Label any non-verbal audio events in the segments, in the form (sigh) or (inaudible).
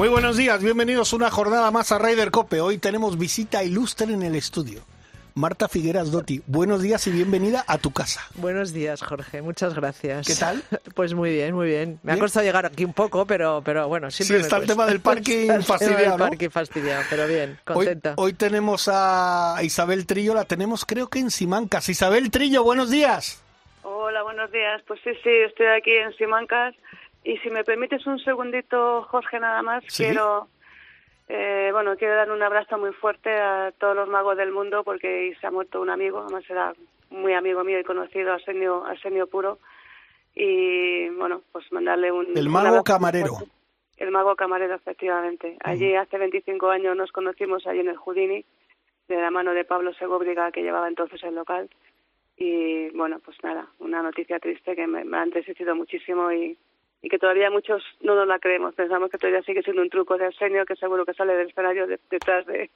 Muy buenos días, bienvenidos una jornada más a Ryder Cope. Hoy tenemos visita ilustre en el estudio. Marta Figueras Dotti, buenos días y bienvenida a tu casa. Buenos días, Jorge, muchas gracias. ¿Qué tal? (laughs) Pues muy bien, muy bien. Me ha costado llegar aquí un poco, pero, pero bueno, siempre Sí, está me el tema del (laughs) parking Está el tema fastidiado, del ¿no? parking fastidiado, pero bien, Hoy, contenta. hoy tenemos a Isabel Trillo, la tenemos creo que en Simancas. Isabel Trillo, buenos días. Hola, buenos días. Pues sí, sí, estoy aquí en Simancas. Y si me permites un segundito, Jorge, nada más, Sí. quiero, eh, bueno, quiero dar un abrazo muy fuerte a todos los magos del mundo porque se ha muerto un amigo, además era muy amigo mío y conocido, Arsenio, Arsenio Puro. Y bueno, pues mandarle un. El mago camarero. fuerte. El mago camarero, efectivamente. Allí hace 25 años nos conocimos, allí en el Houdini, de la mano de Pablo Segóbriga, que llevaba entonces el local. Y bueno, pues nada, una noticia triste que me, me ha entristecido muchísimo y, y que todavía muchos no nos la creemos. Pensamos que todavía sigue siendo un truco de Arsenio, que seguro que sale del escenario de- detrás de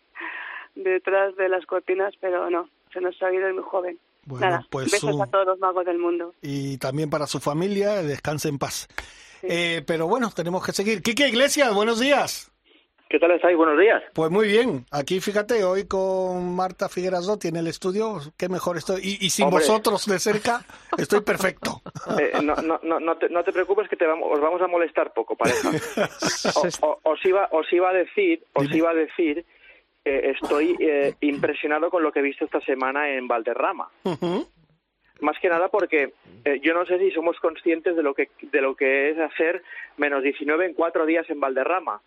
detrás de las cortinas, pero no, se nos ha ido muy joven. Bueno, nada, pues besos un- a todos los magos del mundo. Y también para su familia, descanse en paz. Eh, pero bueno, tenemos que seguir. Quique Iglesias, buenos días. ¿Qué tal estáis? Buenos días. Pues muy bien, aquí fíjate, hoy con Marta Figueras Dotti en el estudio, qué mejor estoy. Y, y sin Hombre. vosotros de cerca, estoy perfecto. (laughs) Eh, no, no, no, no, te, no te preocupes que te vamos, os vamos a molestar poco, pareja. (laughs) O- o- os, iba, os iba a decir, os iba a decir, eh, estoy eh, impresionado con lo que he visto esta semana en Valderrama. Más que nada porque eh, yo no sé si somos conscientes de lo que de lo que es hacer menos 19 en cuatro días en Valderrama.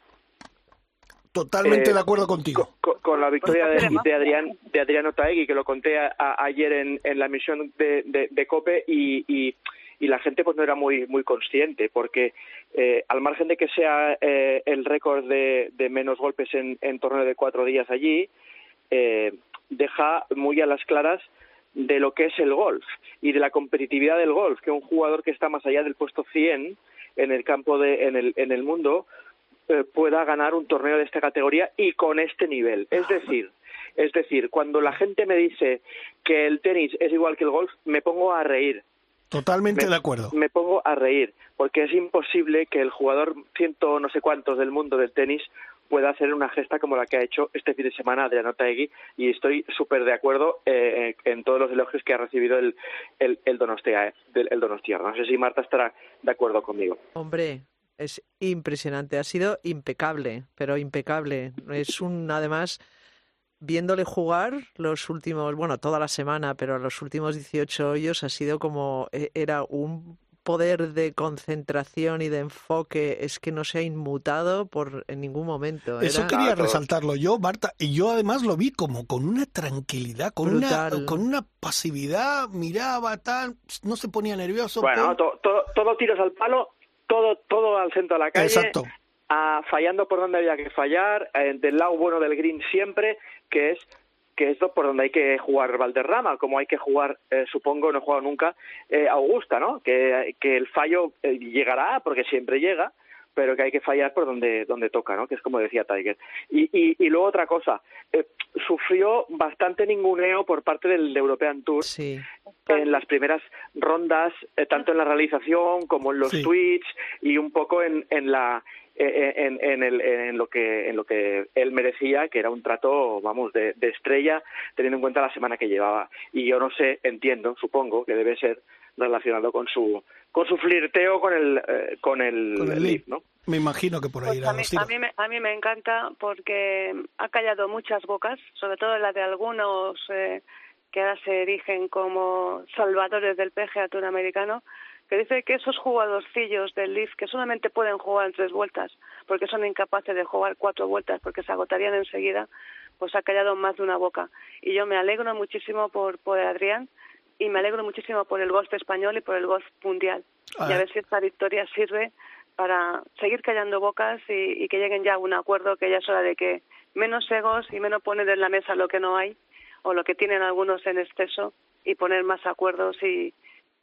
Totalmente Eh, de acuerdo contigo. Con, con la victoria de, de Adrián de Adriano Taegui, que lo conté a- a- ayer en, en la misión de, de- de COPE y, y- y la gente pues no era muy muy consciente porque eh, al margen de que sea eh, el récord de, de menos golpes en, en torneo de cuatro días allí eh, deja muy a las claras de lo que es el golf y de la competitividad del golf que un jugador que está más allá del puesto 100 en el campo de en el en el mundo eh, pueda ganar un torneo de esta categoría y con este nivel. Es decir, es decir, cuando la gente me dice que el tenis es igual que el golf, me pongo a reír. Totalmente Me, de acuerdo. me pongo a reír, porque es imposible que el jugador ciento no sé cuántos del mundo del tenis pueda hacer una gesta como la que ha hecho este fin de semana Adriano Taegui y estoy súper de acuerdo eh, en todos los elogios que ha recibido el, el, el Donostia, eh, del- el Donostia. No sé si Marta estará de acuerdo conmigo. Hombre, es impresionante, ha sido impecable, pero impecable. Es un, además, viéndole jugar los últimos, bueno, toda la semana, pero los últimos 18 hoyos ha sido como, e- era un poder de concentración y de enfoque, es que no se ha inmutado por en ningún momento. Eso quería Claro. resaltarlo yo, Marta, y yo además lo vi como con una tranquilidad, con una con una pasividad, miraba tal, no se ponía nervioso. Bueno, pum. to- todo, todo tiros al palo, todo, todo al centro de la calle. Exacto. ah, fallando por donde había que fallar, eh, del lado bueno del green siempre, que es que es por donde hay que jugar Valderrama, como hay que jugar, eh, supongo, no he jugado nunca, eh, Augusta, ¿no? Que, que el fallo eh, llegará, porque siempre llega, pero que hay que fallar por donde, donde toca, ¿no? Que es como decía Tiger. Y, y, y luego otra cosa, eh, sufrió bastante ninguneo por parte del European Tour Sí, en las primeras rondas, eh, tanto en la realización como en los Sí. tweets y un poco en, en la eh, en, en, el- en lo que en lo que él merecía, que era un trato, vamos, de, de estrella, teniendo en cuenta la semana que llevaba. Y yo no sé, entiendo, supongo que debe ser relacionado con su con su flirteo con el eh, con el, Con el lead. ¿no? Me imagino que por ahí Pues irán a, mí, los a, tiros. mí me, a mí me encanta porque ha callado muchas bocas, sobre todo la de algunos eh, que ahora se erigen como salvadores del PGA Tour americano, que dice que esos jugadorcillos del Leaf que solamente pueden jugar en tres vueltas porque son incapaces de jugar cuatro vueltas porque se agotarían enseguida, pues ha callado más de una boca. Y yo me alegro muchísimo por, por Adrián y me alegro muchísimo por el golf español y por el golf mundial. Ah. Y a ver si esta victoria sirve para seguir callando bocas y, y que lleguen ya a un acuerdo que ya es hora de que menos egos y menos poner en la mesa lo que no hay o lo que tienen algunos en exceso y poner más acuerdos y,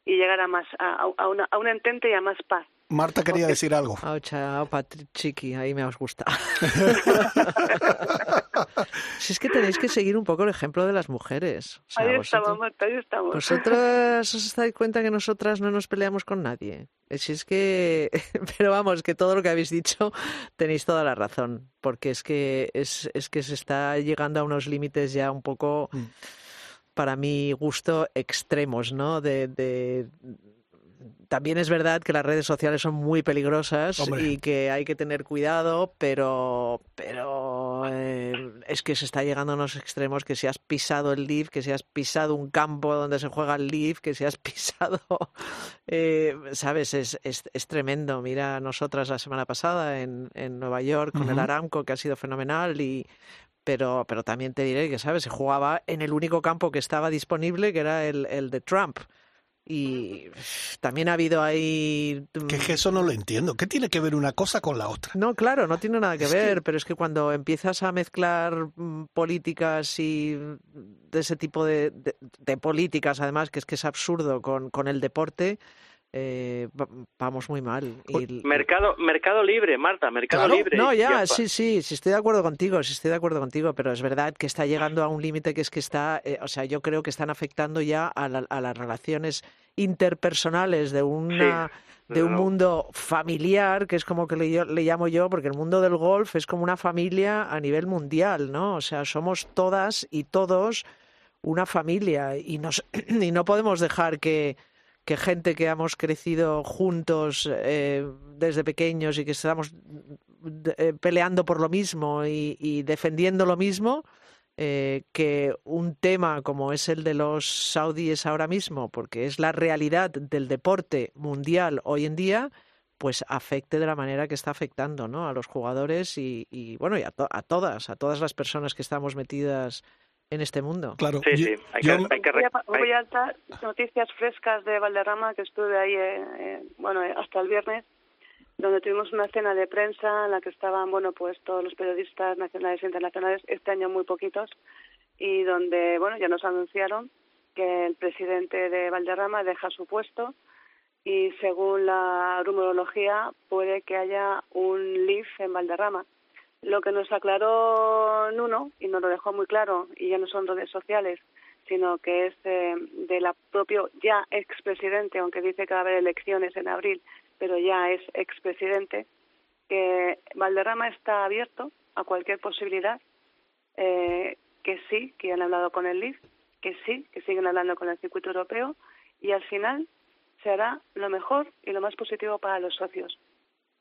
y llegar a más a, a, una, a un entente y a más paz. Marta quería decir algo. (laughs) Oh, chao, Chiqui, ahí me os gusta. (laughs) si es que tenéis que seguir un poco el ejemplo de las mujeres. O sea, ahí estamos, Marta, ahí estamos. ¿Vosotras os dais cuenta que nosotras no nos peleamos con nadie? Si es que, (laughs) pero vamos, que todo lo que habéis dicho tenéis toda la razón, porque es que es, es que se está llegando a unos límites ya un poco, mm. para mi gusto, extremos, ¿no? de, de también es verdad que las redes sociales son muy peligrosas y que hay que tener cuidado, pero, pero eh, es que se está llegando a unos extremos que si has pisado el Leaf, que si has pisado un campo donde se juega el Leaf, que si has (laughs) pisado, eh, sabes, es, es, tremendo. Mira, nosotras la semana pasada en, en Nueva York con el Aramco, que ha sido fenomenal y pero, pero también te diré que, ¿sabes? Se jugaba en el único campo que estaba disponible, que era el, el de Trump. Y también ha habido ahí... Que, que eso no lo entiendo. ¿Qué tiene que ver una cosa con la otra? No, claro, no tiene nada que ver, pero es que cuando empiezas a mezclar mm, políticas y de ese tipo de, de, políticas, además, que es que es absurdo con, con el deporte, eh, vamos muy mal. mercado, mercado libre, Marta, mercado libre. No, ya, sí, sí, sí, estoy de acuerdo contigo, sí estoy de acuerdo contigo, pero es verdad que está llegando a un límite que es que está, eh, o sea, yo creo que están afectando ya a, las relaciones interpersonales de una... de un mundo familiar, que es como que le, le, llamo yo, porque el mundo del golf es como una familia a nivel mundial, ¿no? O sea, somos todas y todos una familia y, nos, (clears throat) y no podemos dejar que, que gente que hemos crecido juntos eh, desde pequeños y que estamos eh, peleando por lo mismo y, defendiendo lo mismo, eh, que un tema como es el de los saudíes ahora mismo, porque es la realidad del deporte mundial hoy en día, pues afecte de la manera que está afectando ¿no? a los jugadores y, bueno y a, a todas, a todas las personas que estamos metidas en este mundo. Claro. Sí, sí. Hay que, hay que voy, a, dar noticias frescas de Valderrama, que estuve ahí, eh, eh, bueno, eh, hasta el viernes, donde tuvimos una cena de prensa en la que estaban, bueno, pues todos los periodistas nacionales e internacionales, este año muy poquitos, y donde, bueno, ya nos anunciaron que el presidente de Valderrama deja su puesto y según la rumorología puede que haya un LIF en Valderrama lo que nos aclaró Nuno, y nos lo dejó muy claro, y ya no son redes sociales, sino que es eh, de la propio ya expresidente, aunque dice que va a haber elecciones en abril, pero ya es expresidente, que Valderrama está abierto a cualquier posibilidad, eh, que sí, que han hablado con el LIF, que sí, que siguen hablando con el circuito europeo, y al final se hará lo mejor y lo más positivo para los socios.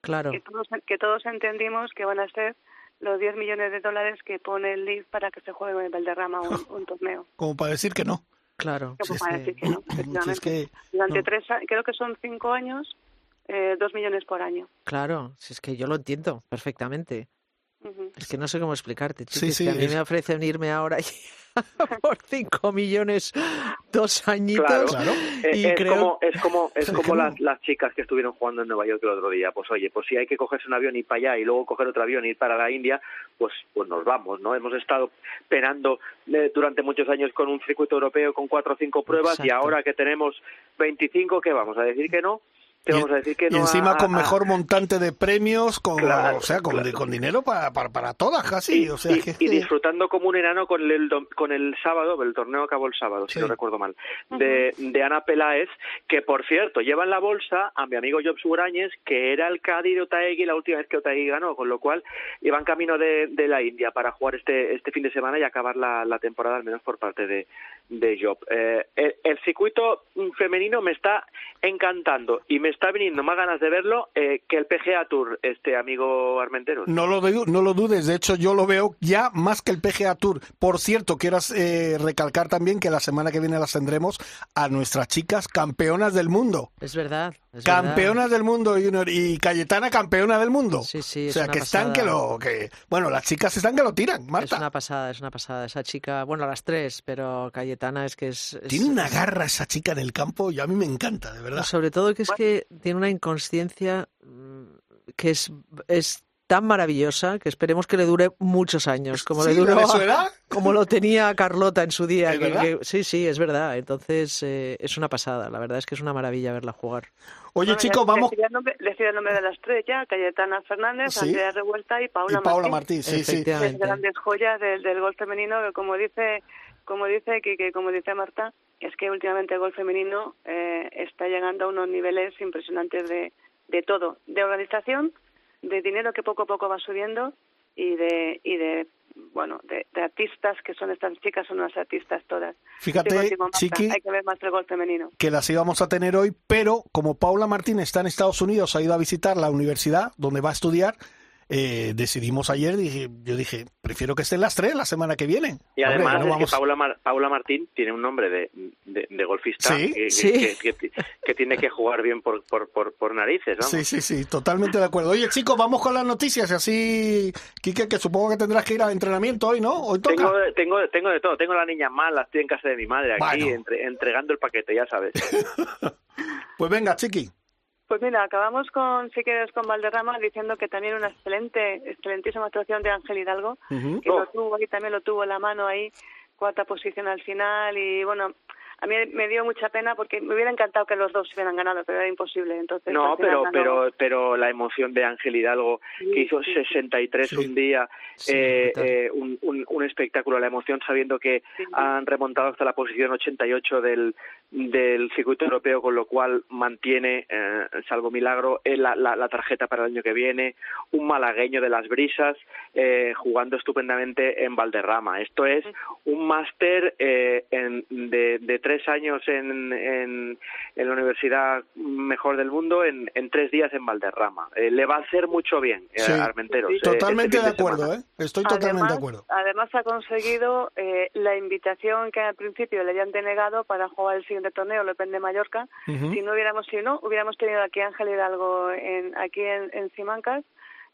Claro. Que todos, que todos entendimos que van a ser los 10 millones de dólares que pone el LIV para que se juegue en Valderrama un, (laughs) un torneo. Como para decir que no. Claro. Como para decir que no, (clears throat) Durante tres, creo que son cinco años, eh, dos millones por año. Claro, si es que yo lo entiendo perfectamente. Es que no sé cómo explicarte, chicos. que a mí me ofrecen irme ahora y (laughs) por 5 millones dos añitos. Claro, Y es, creo... como, es como, (laughs) es como las, las chicas que estuvieron jugando en Nueva York el otro día. Pues oye, pues si hay que cogerse un avión y ir para allá y luego coger otro avión y ir para la India, pues, pues nos vamos, ¿no? Hemos estado penando eh, durante muchos años con un circuito europeo con cuatro o cinco pruebas y ahora que tenemos 25, ¿qué vamos a decir que no? Y, encima con mejor montante de premios, con, o sea, con, con dinero para, para, para, todas casi. Y, o sea, y, disfrutando como un enano con el, con el sábado, el torneo acabó el sábado, si no recuerdo mal, de, de Ana Peláez, que por cierto lleva en la bolsa a mi amigo Job Surañez, que era el Cádiz de Otaegui la última vez que Otaegui ganó, con lo cual iban camino de, de la India para jugar este, este fin de semana y acabar la, la temporada, al menos por parte de, de Job. Eh, el, circuito femenino me está encantando y me está viniendo más ganas de verlo eh, que el PGA Tour, este amigo Armenteros. No lo, no lo dudes, de hecho yo lo veo ya más que el PGA Tour. Por cierto, quiero eh, recalcar también que la semana que viene las tendremos a nuestras chicas campeonas del mundo. Es verdad. campeonas del mundo Junior y Cayetana campeona del mundo. Sí, sí. o sea, que están que lo que bueno, las chicas están que lo tiran, Marta. Es una pasada, es una pasada esa chica, bueno, las tres, pero Cayetana es que es, tiene una garra esa chica en el campo y a mí me encanta, de verdad. Sobre todo que es que tiene una inconsciencia mm, que es, es tan maravillosa que esperemos que le dure muchos años, como le duró, ¿De su edad? como lo tenía Carlota en su día. ¿Es que- sí, sí, es verdad. Entonces eh, es una pasada. La verdad es que es una maravilla verla jugar. Oye, Bueno, chicos, vamos. Decía el, nombre, decía el nombre de las tres ya, Cayetana Fernández, Sí. Andrea Revuelta y Paula, Y Paula Martín. Martín, sí, sí. Grandes joyas del, del gol femenino que como dice como dice Kike, como dice Marta, es que últimamente el gol femenino eh, está llegando a unos niveles impresionantes de, de todo, de organización, de dinero que poco a poco va subiendo y de y de bueno, de, de artistas que son estas chicas, son unas artistas todas. Fíjate, Chiqui, hay que ver más el gol femenino. que las íbamos a tener hoy, pero como Paula Martín está en Estados Unidos, ha ido a visitar la universidad donde va a estudiar, eh, decidimos ayer, dije, yo dije, prefiero que estén las tres la semana que viene. Y Hombre, además no es vamos- que Paula, Mar- Paula Martín tiene un nombre de, de, de golfista Sí, que, que- sí. que- que- que tiene que jugar bien por, por, por, por narices, ¿no? Sí, sí, sí, totalmente de acuerdo. Oye, chicos, vamos con las noticias y así, Quique, que supongo que tendrás que ir al entrenamiento hoy, ¿no? Hoy toca. Tengo, tengo, tengo de todo. Tengo la niña mala, estoy en casa de mi madre aquí, Bueno. entre- entregando el paquete, ya sabes. (laughs) Pues venga, Chiqui. Pues mira, acabamos con, si quieres, con Valderrama diciendo que también una excelente, excelentísima actuación de Ángel Hidalgo, Ujú. que Oh. lo tuvo ahí, también lo tuvo en la mano ahí, cuarta posición al final y bueno, a mí me dio mucha pena porque me hubiera encantado que los dos hubieran ganado, pero era imposible. Entonces, No, pero, ganó- pero, pero la emoción de Ángel Hidalgo, que hizo sí, sí. 63 Sí. un día, Sí, eh, eh, un, un, un espectáculo, la emoción sabiendo que han remontado hasta la posición 88 del, del circuito europeo, con lo cual mantiene, eh, salvo milagro, eh, la, la, la tarjeta para el año que viene, un malagueño de las brisas eh, jugando estupendamente en Valderrama. Esto es un máster eh, en- de, de tres años en, en, en la universidad mejor del mundo en, en tres días en Valderrama. Eh, le va a hacer mucho bien eh, Sí. a Armenteros. eh, Totalmente este de fin acuerdo, semana. ¿eh? Estoy totalmente además, de acuerdo. Además ha conseguido eh, la invitación que al principio le habían denegado para jugar el siguiente torneo, el Open de Mallorca. Si no hubiéramos, si no, hubiéramos tenido aquí a Ángel Hidalgo en, aquí en, en Simancas,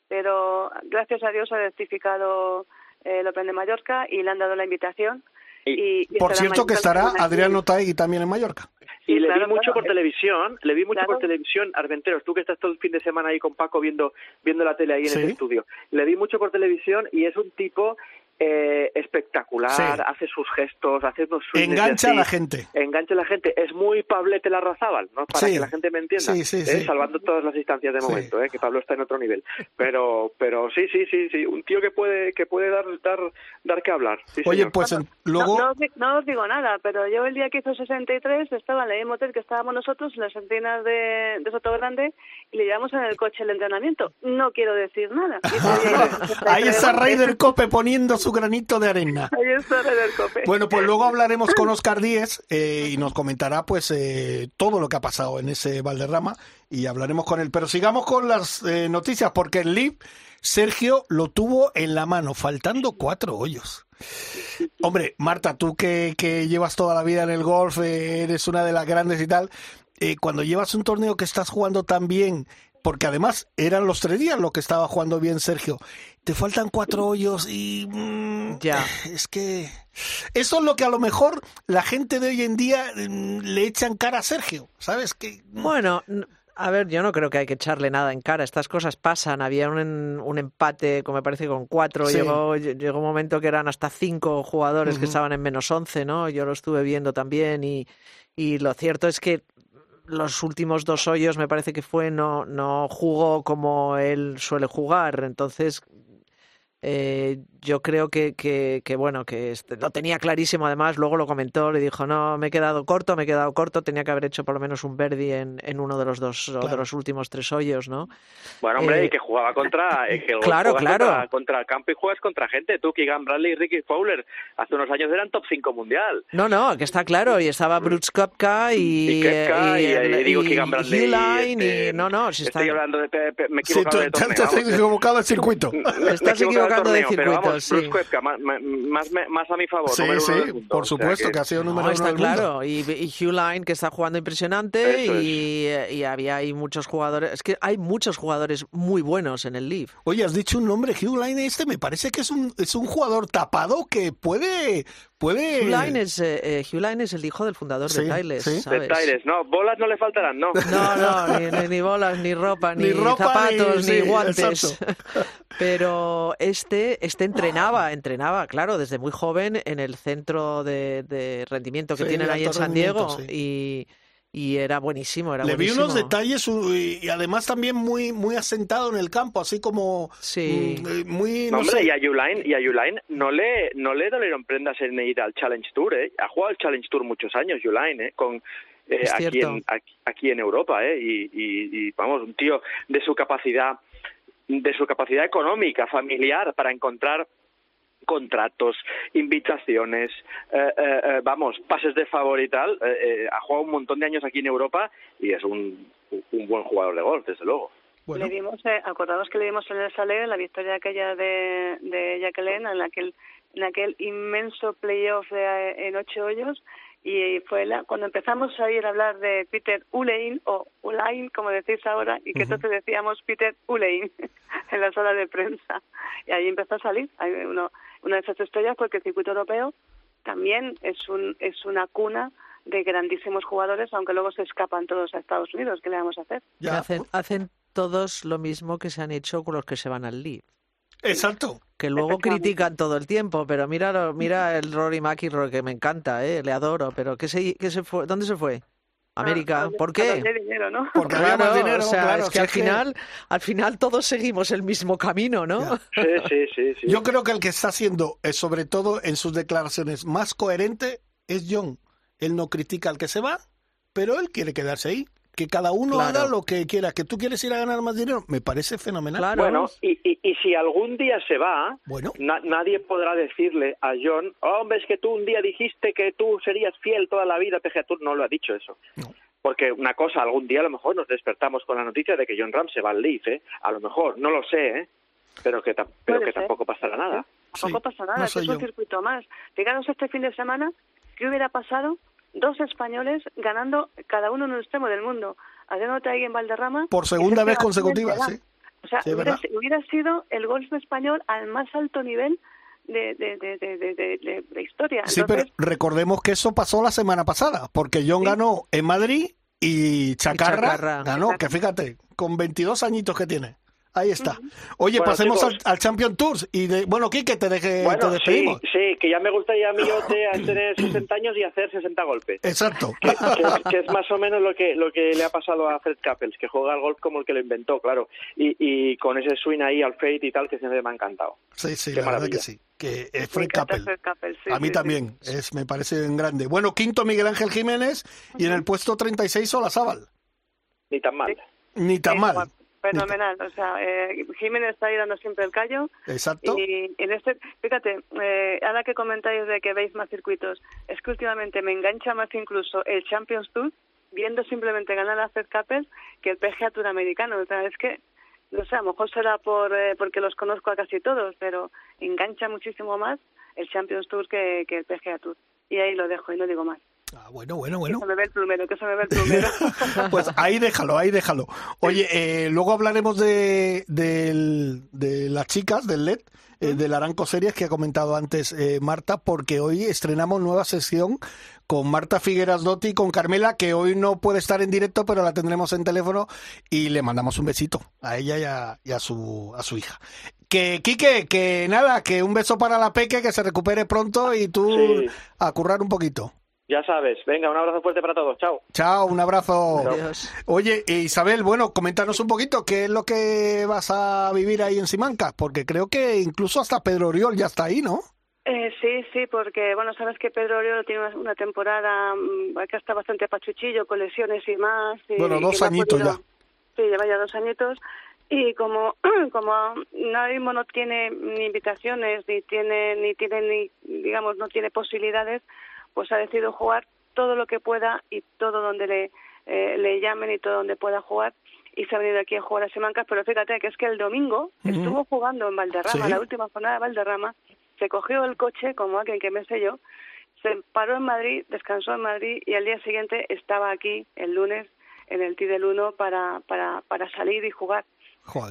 pero gracias a Dios ha rectificado eh, el Open de Mallorca y le han dado la invitación. Y, y Por cierto que estará. Adrián Otaegui también en Mallorca. Y le claro, vi mucho claro. por televisión, le vi mucho Claro. por televisión, Armenteros, tú que estás todo el fin de semana ahí con Paco viendo viendo la tele ahí en Sí. el estudio. Le vi mucho por televisión y es un tipo eh, espectacular, Sí. hace sus gestos, hace unos Engancha a la gente. Engancha a la gente, es muy Pablete Larrazábal, ¿no? Para Sí. que la gente me entienda, Sí, sí, ¿eh? salvando todas las distancias de Sí. momento, ¿eh? que Pablo está en otro nivel. Pero pero sí, sí, sí, sí, un tío que puede que puede dar dar dar que hablar. Sí, Oye, señor. pues luego... No, no os di- no os digo nada, pero yo el día que hizo 63 estaba en el mismo hotel que estábamos nosotros, en las encinas de, de Soto Grande, le llevamos en el coche el entrenamiento. No quiero decir nada. (laughs) 63. Ahí está Raider Cope poniendo su granito de arena. Ahí está Raider Cope. Bueno, pues luego hablaremos con Oscar Díez eh, y nos comentará pues eh, todo lo que ha pasado en ese Valderrama y hablaremos con él. Pero sigamos con las eh, noticias porque el Leaf, Sergio lo tuvo en la mano, faltando cuatro hoyos. Hombre, Marta, tú que, que llevas toda la vida en el golf, eh, eres una de las grandes y tal, eh, cuando llevas un torneo que estás jugando tan bien, porque además eran los tres días lo que estaba jugando bien Sergio, te faltan cuatro hoyos y... mm, Ya. Es que... Eso es lo que a lo mejor la gente de hoy en día mm, le echan cara a Sergio, ¿sabes? Que... Bueno, n- a ver, yo no creo que hay que echarle nada en cara. Estas cosas pasan. Había un, un empate, como me parece, con cuatro. Sí. Llegó, ll- llegó un momento que eran hasta cinco jugadores que estaban en menos once, ¿no? Yo lo estuve viendo también y, y lo cierto es que los últimos dos hoyos me parece que fue no, no jugó como él suele jugar. Entonces, eh, yo creo que, que, que, bueno, que este- lo tenía clarísimo además, luego lo comentó, le dijo, no, me he quedado corto, me he quedado corto, tenía que haber hecho por lo menos un birdie en, en uno de los dos, o de Claro. los últimos tres hoyos, ¿no? Bueno, hombre, Eh, y que jugaba contra. eh, que claro, claro. Contra, contra el campo y juegas contra gente. Tú, Keegan Bradley y Ricky Fowler, hace unos años eran top 5 mundial. No, no, que está claro, y estaba Brooks Koepka y, Y Koepka y, el- eh, digo y Keegan Bradley. y, Uline, este, y no, no, si está, Estoy hablando de. me he Sí, equivocado tú de torneo. te has equivocado el circuito. (laughs) Estás equivocado tocando de torneo, pero circuitos, vamos, sí. Bruce Koepka, más, más, más a mi favor. Sí, sí, mundo, por o sea supuesto que, que- ha sido número No, uno está del mundo. claro. Y, y Hugh Line, que está jugando impresionante, y, y había ahí muchos jugadores. Es que hay muchos jugadores muy buenos en el Leaf. Oye, has dicho un nombre, Hugh Line este, me parece que es un, es un jugador tapado que puede... puede... Hugh Line es, eh, eh, Hugh Line es el hijo del fundador Sí, de Tiles, sí. De ¿sabes? De Tyres, no, bolas no le faltarán, no. (laughs) No, no, ni, ni- ni bolas, ni ropa, ni, Ni ropa, zapatos, ni- ni, sí, guantes. exacto. (laughs) Pero este, este entrenaba, entrenaba, claro, desde muy joven en el centro de, de rendimiento que Sí, tienen ahí en San Diego y, y era buenísimo, era Le vi unos detalles y y además también muy muy asentado en el campo, así como Sí. mm, eh, muy No, no hombre, sé. y a Uline, y a Uline no le, no le dolieron prendas en ir al Challenge Tour, ¿eh? Ha jugado al Challenge Tour muchos años, Uline, ¿eh? Con, eh, aquí, en, aquí, aquí en Europa, ¿eh? Y, y, y, vamos, un tío de su capacidad, de su capacidad económica, familiar, para encontrar contratos, invitaciones, eh, eh, eh, vamos, pases de favor y tal. eh, eh, ha jugado un montón de años aquí en Europa y es un, un buen jugador de golf, desde luego. Bueno, Le vimos, eh, acordados que le vimos en el Salé la victoria aquella de, de Jacqueline en aquel, en aquel inmenso playoff de, en ocho hoyos y fue la, cuando empezamos a ir a hablar de Peter Ulein o Ulain, como decís ahora, y que entonces decíamos Peter Ulein (laughs) en la sala de prensa. Y ahí empezó a salir hay uno, una de esas estrellas porque el circuito europeo también es, un, es una cuna de grandísimos jugadores, aunque luego se escapan todos a Estados Unidos. ¿Qué le vamos a hacer? ya. Hacen, hacen todos lo mismo que se han hecho con los que se van al Leaf. Exacto. Que luego critican todo el tiempo, pero mira, lo- mira el Rory McIlroy que me encanta, ¿eh? le adoro, pero ¿qué se, qué se fue? ¿dónde se fue? América, Ah, ¿por qué? dinero, ¿no? Porque había más dinero, o sea, claro, es que al que- final, al final todos seguimos el mismo camino, ¿no? Sí, sí, sí. sí. Yo creo que el que está siendo, eh, sobre todo en sus declaraciones, más coherente es John. Él no critica al que se va, pero él quiere quedarse ahí. Que cada uno Claro. haga lo que quiera. Que tú quieres ir a ganar más dinero, me parece fenomenal. Claro. Bueno, y, y, y si algún día se va, Bueno, na- nadie podrá decirle a John, hombre, es que tú un día dijiste que tú serías fiel toda la vida a PGA Tour. No lo ha dicho eso. No. Porque una cosa, algún día a lo mejor nos despertamos con la noticia de que John Ram se va al Leaf, ¿eh? A lo mejor, no lo sé, ¿eh? Pero que, ta- pero que ser. tampoco pasará nada. Tampoco pasa nada, no que soy es un yo. circuito más. Fijaros este fin de semana, ¿qué hubiera pasado? Dos españoles ganando cada uno en un extremo del mundo. Haciéndote ahí en Valderrama. por segunda vez consecutiva, se va. sí. O sea, Sí, hubiera, verdad. hubiera sido el golf español al más alto nivel de, de, de, de, de, de- de- de historia. Sí, Entonces, pero recordemos que eso pasó la semana pasada, porque John ganó en Madrid y Chacarra, Chacarra. ganó, que fíjate, con 22 añitos que tiene. Ahí está. Oye, Bueno, pasemos al, chicos. al Champion Tours. Y de, bueno, Quique, te, deje, te bueno, despedimos. sí, que ya me gustaría a mí yo (coughs) tener 60 años y hacer 60 golpes. Exacto. que, que- que es más o menos lo que lo que le ha pasado a Fred Couples, que juega al golf como el que lo inventó, claro, y, y con ese swing ahí al fade y tal, que siempre me ha encantado. Sí, sí, Qué la verdad que sí. Que es Fred Couples, sí, A mí sí, también, es, me parece en grande. Bueno, quinto Miguel Ángel Jiménez y en el puesto 36 Olazábal. Ni tan mal. Ni tan mal. Fenomenal. O sea, eh, Jiménez está ahí dando siempre el callo. Exacto. Y en este, fíjate, eh, ahora que comentáis de que veis más circuitos, es que últimamente me engancha más incluso el Champions Tour, viendo simplemente ganar a Fed Capel, que el PGA Tour americano. O sea, es que, no sé, a lo mejor será por eh, porque los conozco a casi todos, pero engancha muchísimo más el Champions Tour que, que el PGA Tour. Y ahí lo dejo y no digo más. Ah, bueno, bueno, Que bueno. se me ve el plumero, que se me ve el plumero. (laughs) Pues ahí déjalo, ahí déjalo. Oye, eh, luego hablaremos de, del- de las chicas del LED, eh, del Aranco Series que ha comentado antes eh, Marta, porque hoy estrenamos nueva sesión con Marta Figueras Dotti y con Carmela, que hoy no puede estar en directo, pero la tendremos en teléfono y le mandamos un besito a ella y a, y a su, a su hija. Que, Quique, que nada, que un beso para la Peque, que se recupere pronto y tú Sí. a currar un poquito. Ya sabes. Venga, un abrazo fuerte para todos. Chao. Chao, un abrazo. Adiós. Oye, Isabel, bueno, coméntanos un poquito qué es lo que vas a vivir ahí en Simancas, porque creo que incluso hasta Pedro Oriol ya está ahí, ¿no? Eh, sí, sí, porque bueno, sabes que Pedro Oriol tiene una, una temporada mm, que está bastante pachuchillo, con lesiones y más. y- Bueno, dos añitos podido- ya. Sí, lleva ya dos añitos. Y como (clears throat) como ahora mismo no tiene ni invitaciones, ni tiene, ni tiene, ni digamos, no tiene posibilidades, pues ha decidido jugar todo lo que pueda y todo donde le, eh, le llamen y todo donde pueda jugar. y se ha venido aquí a jugar a Simancas, pero fíjate que es que el domingo estuvo jugando en Valderrama, la última jornada de Valderrama, se cogió el coche, como alguien que me sé yo, se paró en Madrid, descansó en Madrid y al día siguiente estaba aquí el lunes en el T del 1 para, para, para salir y jugar.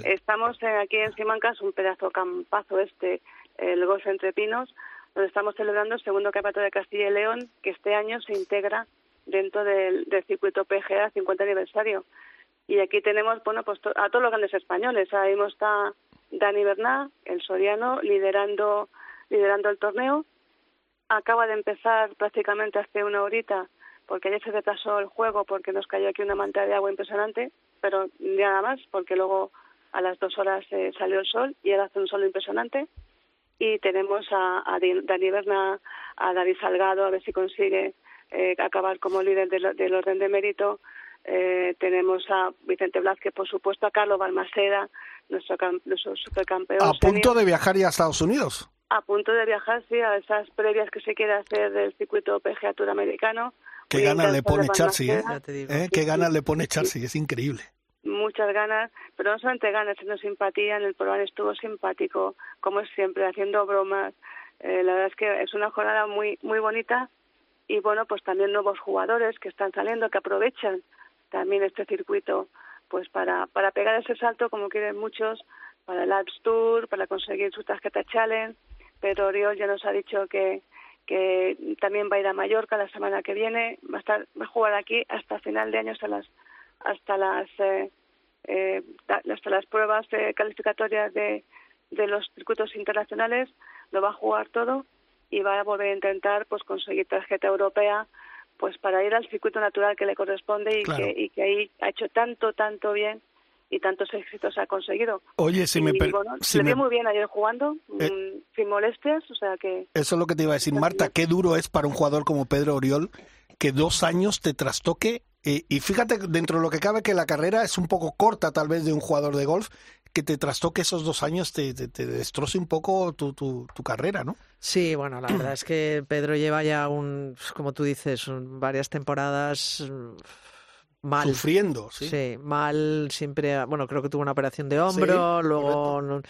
Estamos aquí en Simancas, un pedazo campazo este, el Golf Entre Pinos, donde estamos celebrando el segundo campeonato de Castilla y León, que este año se integra dentro del, circuito PGA 50 aniversario. Y aquí tenemos, bueno, pues a todos los grandes españoles. Ahí está Dani Berná, el soriano, liderando, liderando el torneo. Acaba de empezar prácticamente hace una horita, porque ayer se retrasó el juego porque nos cayó aquí una manta de agua impresionante, pero nada más, porque luego a las dos horas eh, salió el sol y ahora hace un sol impresionante. Y tenemos a, a Dani Berna, a David Salgado, a ver si consigue eh, acabar como líder del, orden de mérito. Eh, tenemos a Vicente Blázquez, por supuesto, a Carlos Balmaceda, nuestro, nuestro supercampeón. ¿A punto de viajar ya a Estados Unidos? A punto de viajar, sí, a esas previas que se quiere hacer del circuito PGA Tour americano. Qué ganas le pone Charsi, ¿eh? ¿eh? Qué ganas le pone Charsi, es increíble muchas ganas, pero no solamente ganas, sino simpatía. En el programa estuvo simpático, como siempre, haciendo bromas. Eh, la verdad es que es una jornada muy muy bonita y bueno, pues también nuevos jugadores que están saliendo, que aprovechan también este circuito pues para, para pegar ese salto como quieren muchos para el Alps Tour, para conseguir su tarjeta Challenge. Pero Oriol ya nos ha dicho que, que también va a ir a Mallorca la semana que viene, va a, estar, va a jugar aquí hasta final de año, hasta las hasta las eh, eh, hasta las pruebas calificatorias de, de los circuitos internacionales, lo va a jugar todo y va a volver a intentar pues conseguir tarjeta europea pues para ir al circuito natural que le corresponde y, que, y que ahí ha hecho tanto, tanto bien y tantos éxitos ha conseguido. Oye, si me... se me... muy bien ayer jugando, eh, mm, sin molestias, o sea que... Eso es lo que te iba a decir, Marta, qué duro es para un jugador como Pedro Oriol que dos años te trastoque y, y, fíjate, dentro de lo que cabe, que la carrera es un poco corta tal vez de un jugador de golf, que te trastoque esos dos años te, te, destroce un poco tu, tu, tu, carrera, ¿no? Sí, bueno, la verdad es que Pedro lleva ya un, como tú dices, varias temporadas mm, mal. Sufriendo, sí. Sí, mal, siempre, bueno, creo que tuvo una operación de hombro, luego...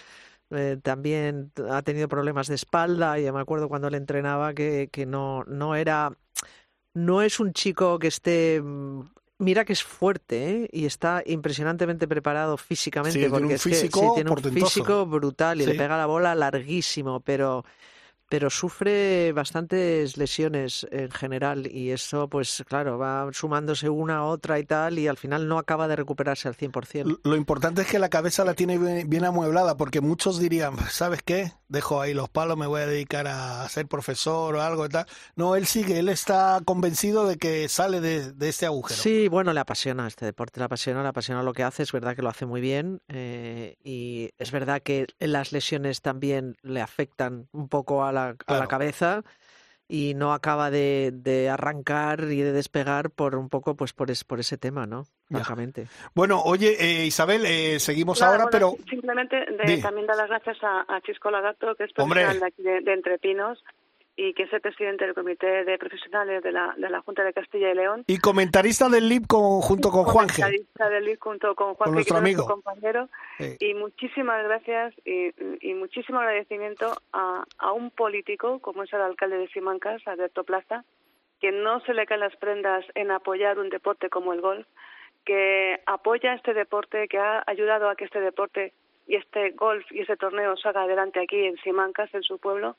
Eh, también ha tenido problemas de espalda y me acuerdo cuando le entrenaba que, que no, no era no es un chico que esté mm, Mira que es fuerte ¿eh? y está impresionantemente preparado físicamente porque es que, sí, tiene un físico brutal y le pega la bola larguísimo, pero pero sufre bastantes lesiones en general y eso, pues claro, va sumándose una a otra y tal y al final no acaba de recuperarse al 100%. Lo importante es que la cabeza la tiene bien, amueblada porque muchos dirían, ¿sabes qué? Dejo ahí los palos, me voy a dedicar a ser profesor o algo y tal. No, él sigue, él está convencido de que sale de, de este agujero. Sí, bueno, le apasiona este deporte, le apasiona, le apasiona lo que hace, es verdad que lo hace muy bien eh, y es verdad que las lesiones también le afectan un poco a la a la cabeza y no acaba de, de, arrancar y de despegar por un poco pues por, por ese tema, ¿no? Lógicamente. Bueno, oye, eh, Isabel, eh, seguimos ahora, pero... Simplemente también dar las gracias a, a Chisco Lagato, que es profesional de aquí de, de Entrepinos, y que es el presidente del Comité de Profesionales de la, de la Junta de Castilla y León. Y comentarista del LIB junto con Juan Comentarista del LIB junto con Juan nuestro amigo. compañero. Y muchísimas gracias y, y muchísimo agradecimiento a, a, un político como es el alcalde de Simancas, Alberto Plaza, que no se le caen las prendas en apoyar un deporte como el golf, que apoya este deporte, que ha ayudado a que este deporte y este golf y este torneo salga adelante aquí en Simancas, en su pueblo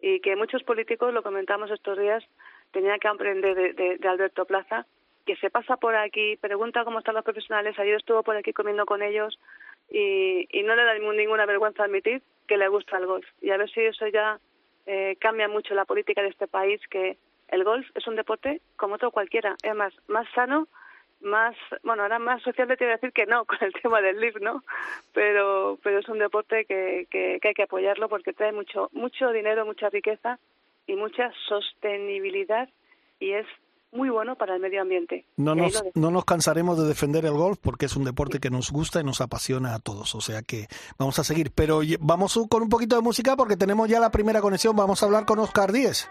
y que muchos políticos, lo comentamos estos días, tenían que aprender de, Alberto Plaza, que se pasa por aquí, pregunta cómo están los profesionales, ayer estuvo por aquí comiendo con ellos y, y no le da ninguna vergüenza admitir que le gusta el golf. Y a ver si eso ya eh, cambia mucho la política de este país, que el golf es un deporte como otro cualquiera, es más, más sano más, bueno, ahora más sociable te voy a decir que no (laughs) con el tema del LIV, ¿no? Pero, pero es un deporte que, que, hay que apoyarlo porque trae mucho, mucho dinero, mucha riqueza y mucha sostenibilidad y es muy bueno para el medio ambiente. No nos, no nos cansaremos de defender el golf porque es un deporte que nos gusta y nos apasiona a todos. O sea que vamos a seguir. Pero vamos con un poquito de música porque tenemos ya la primera conexión. Vamos a hablar con Oscar Díez.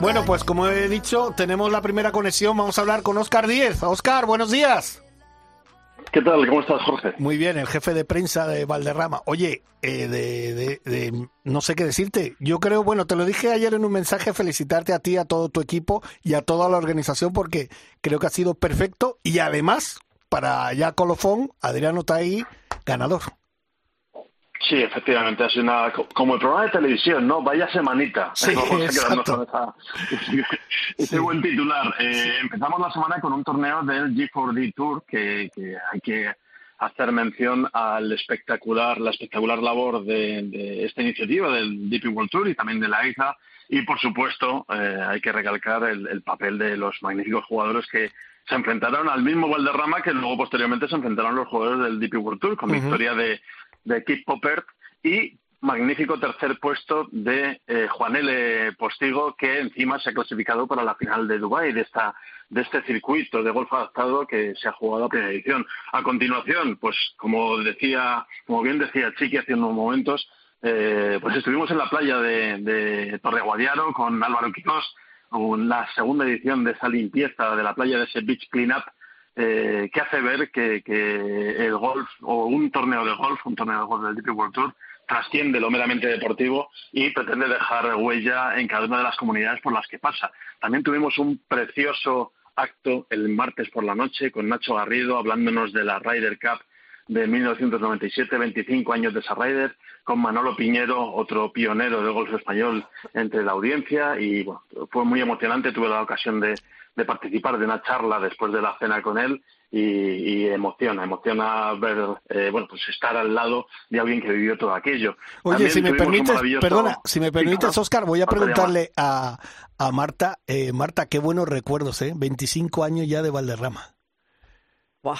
Bueno, pues como he dicho, tenemos la primera conexión. Vamos a hablar con Oscar Díez. Oscar, buenos días. ¿Qué tal? ¿Cómo estás, Jorge? Muy bien, el jefe de prensa de Valderrama. Oye, eh, de, de- de- no sé qué decirte. Yo creo, bueno, te lo dije ayer en un mensaje, felicitarte a ti, a todo tu equipo y a toda la organización porque creo que ha sido perfecto y además, para ya colofón, Adriano Taí, ganador. Sí, efectivamente, ha sido una, como el programa de televisión, ¿no? Vaya semanita. Sí, Vamos a quedarnos exacto. con esa- (laughs) ese Sí. buen titular. Eh, empezamos la semana con un torneo del G4D Tour que, que hay que hacer mención al espectacular, la espectacular labor de, de esta iniciativa del DP World Tour y también de la ISA. Y por supuesto, eh, hay que recalcar el, el papel de los magníficos jugadores que se enfrentaron al mismo Valderrama que luego posteriormente se enfrentaron los jugadores del DP World Tour, con victoria de, de Keith Poppert y magnífico tercer puesto de eh, Juan L. Postigo, que encima se ha clasificado para la final de Dubái, de esta de este circuito de golf adaptado que se ha jugado a primera edición. A continuación, pues como decía, como bien decía Chiqui hace unos momentos, eh, pues estuvimos en la playa de, de Torre Guadiaro con Álvaro Quirós, la segunda edición de esa limpieza de la playa de ese beach cleanup eh, que hace ver que, el golf o un torneo de golf, un torneo de golf del DP World Tour, trasciende lo meramente deportivo y pretende dejar huella en cada una de las comunidades por las que pasa. También tuvimos un precioso acto el martes por la noche con Nacho Garrido hablándonos de la Ryder Cup de 1997, 25 años de esa Ryder, con Manolo Piñero, otro pionero del golf español entre la audiencia y bueno, fue muy emocionante, tuve la ocasión de, de participar de una charla después de la cena con él y, y emociona, emociona ver, eh, bueno, pues estar al lado de alguien que vivió todo aquello. Oye, También si me permites, maravilloso- perdona, si me permites. Oscar, voy a preguntarle a, a Marta. Eh, Marta, qué buenos recuerdos, ¿eh? 25 años ya de Valderrama. Buah,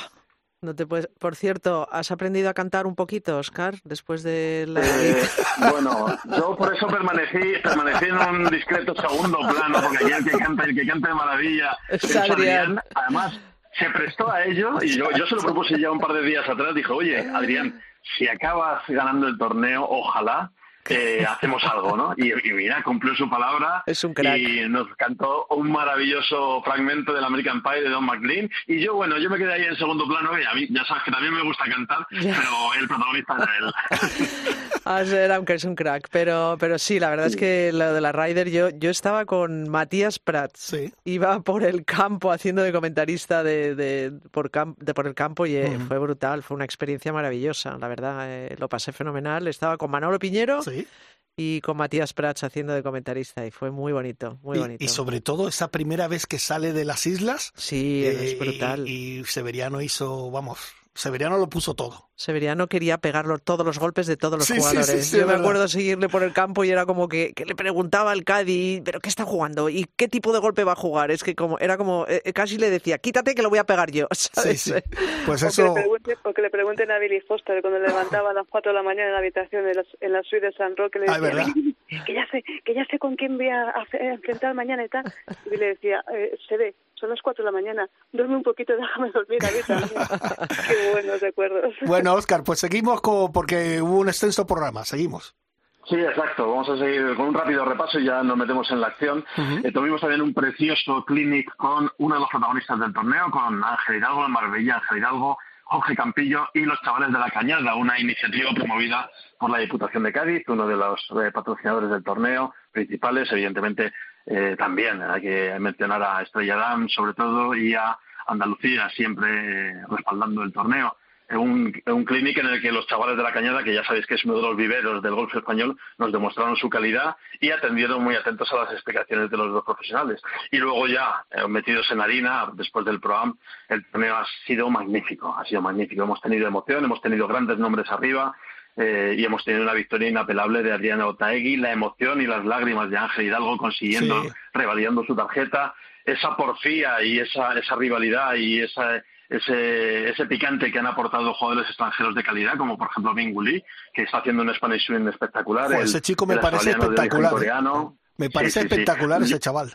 no te puedes... Por cierto, ¿has aprendido a cantar un poquito, Oscar, después de la... Eh, bueno, yo por eso permanecí, permanecí en un discreto segundo plano, porque aquí el que canta, el que canta de maravilla Es Adrián. Adrián. Además, se prestó a ello y yo, yo se lo propuse ya un par de días atrás. Dijo, oye, Adrián, si acabas ganando el torneo, ojalá eh, hacemos algo, ¿no? Y, y mira, cumplió su palabra Es un crack. y nos cantó un maravilloso fragmento del American Pie de Don McLean. Y yo, bueno, yo me quedé ahí en segundo plano y a mí, ya sabes que también me gusta cantar, (laughs) Ya. pero el protagonista era él. (laughs) Ah, era, aunque es un crack, pero, pero sí, la verdad es que lo de la Ryder, yo, yo estaba con Matías Prats, Sí. iba por el campo haciendo de comentarista de, de, por, cam- de por el campo y eh, Ujú. fue brutal, fue una experiencia maravillosa, la verdad, eh, lo pasé fenomenal, estaba con Manolo Piñero Sí. Y con Matías Prats haciendo de comentarista y fue muy bonito, muy Y- bonito. Y, sobre todo esa primera vez que sale de las islas. Sí, eh, es brutal. Y, y Severiano hizo, vamos, Severiano lo puso todo. Severiano quería pegarlo todos los golpes de todos los Sí, sí, sí, jugadores. sí, Yo me verdad. acuerdo seguirle por el campo y era como que, que le preguntaba al Cádiz, ¿pero qué está jugando? ¿Y qué tipo de golpe va a jugar? Es que como era como, eh, eh, casi le decía, quítate que lo voy a pegar yo. (laughs) Sí, ¿sabes? sí. Pues O que, eso. le o que le pregunten a Billy Foster cuando levantaba a las 4 de la mañana en la habitación en la, en la suite de San Roque. Le Ah, decía, ¿verdad? "Billy, que ya sé, que ya sé con quién voy a, enfrentar mañana y tal. Y le decía, eh, se ve, son las 4 de la mañana, duerme un poquito, déjame dormir a mí también. (laughs) Qué buenos recuerdos. Bueno, Oscar, pues seguimos con, porque hubo un extenso programa. Seguimos. Sí, exacto. Vamos a seguir con un rápido repaso y ya nos metemos en la acción. Ujú. Eh, tuvimos también un precioso clinic con uno de los protagonistas del torneo, con Ángel Hidalgo, Marbella, Ángel Hidalgo, Jorge Campillo y los chavales de la Cañada, una iniciativa promovida por la Diputación de Cádiz, uno de los eh, patrocinadores del torneo principales. Evidentemente, eh, también hay que mencionar a Estrella Damm, sobre todo, y a Andalucía, siempre eh, respaldando el torneo un, un clinic en el que los chavales de la Cañada, que ya sabéis que es uno de los viveros del golf español, nos demostraron su calidad y atendieron muy atentos a las explicaciones de los dos profesionales. Y luego ya, eh, metidos en harina, después del ProAm, el torneo ha sido magnífico, ha sido magnífico. Hemos tenido emoción, hemos tenido grandes nombres arriba, eh, y hemos tenido una victoria inapelable de Adriana Otaegui, la emoción y las lágrimas de Ángel Hidalgo consiguiendo, Sí. revalidando su tarjeta, esa porfía y esa, esa rivalidad y esa, ese, ese picante que han aportado jugadores extranjeros de calidad, como por ejemplo Binguli, que está haciendo un Spanish Swing espectacular. El- ese chico me parece espectacular. ¿eh? coreano. Me Sí, parece sí, sí. espectacular ese chaval.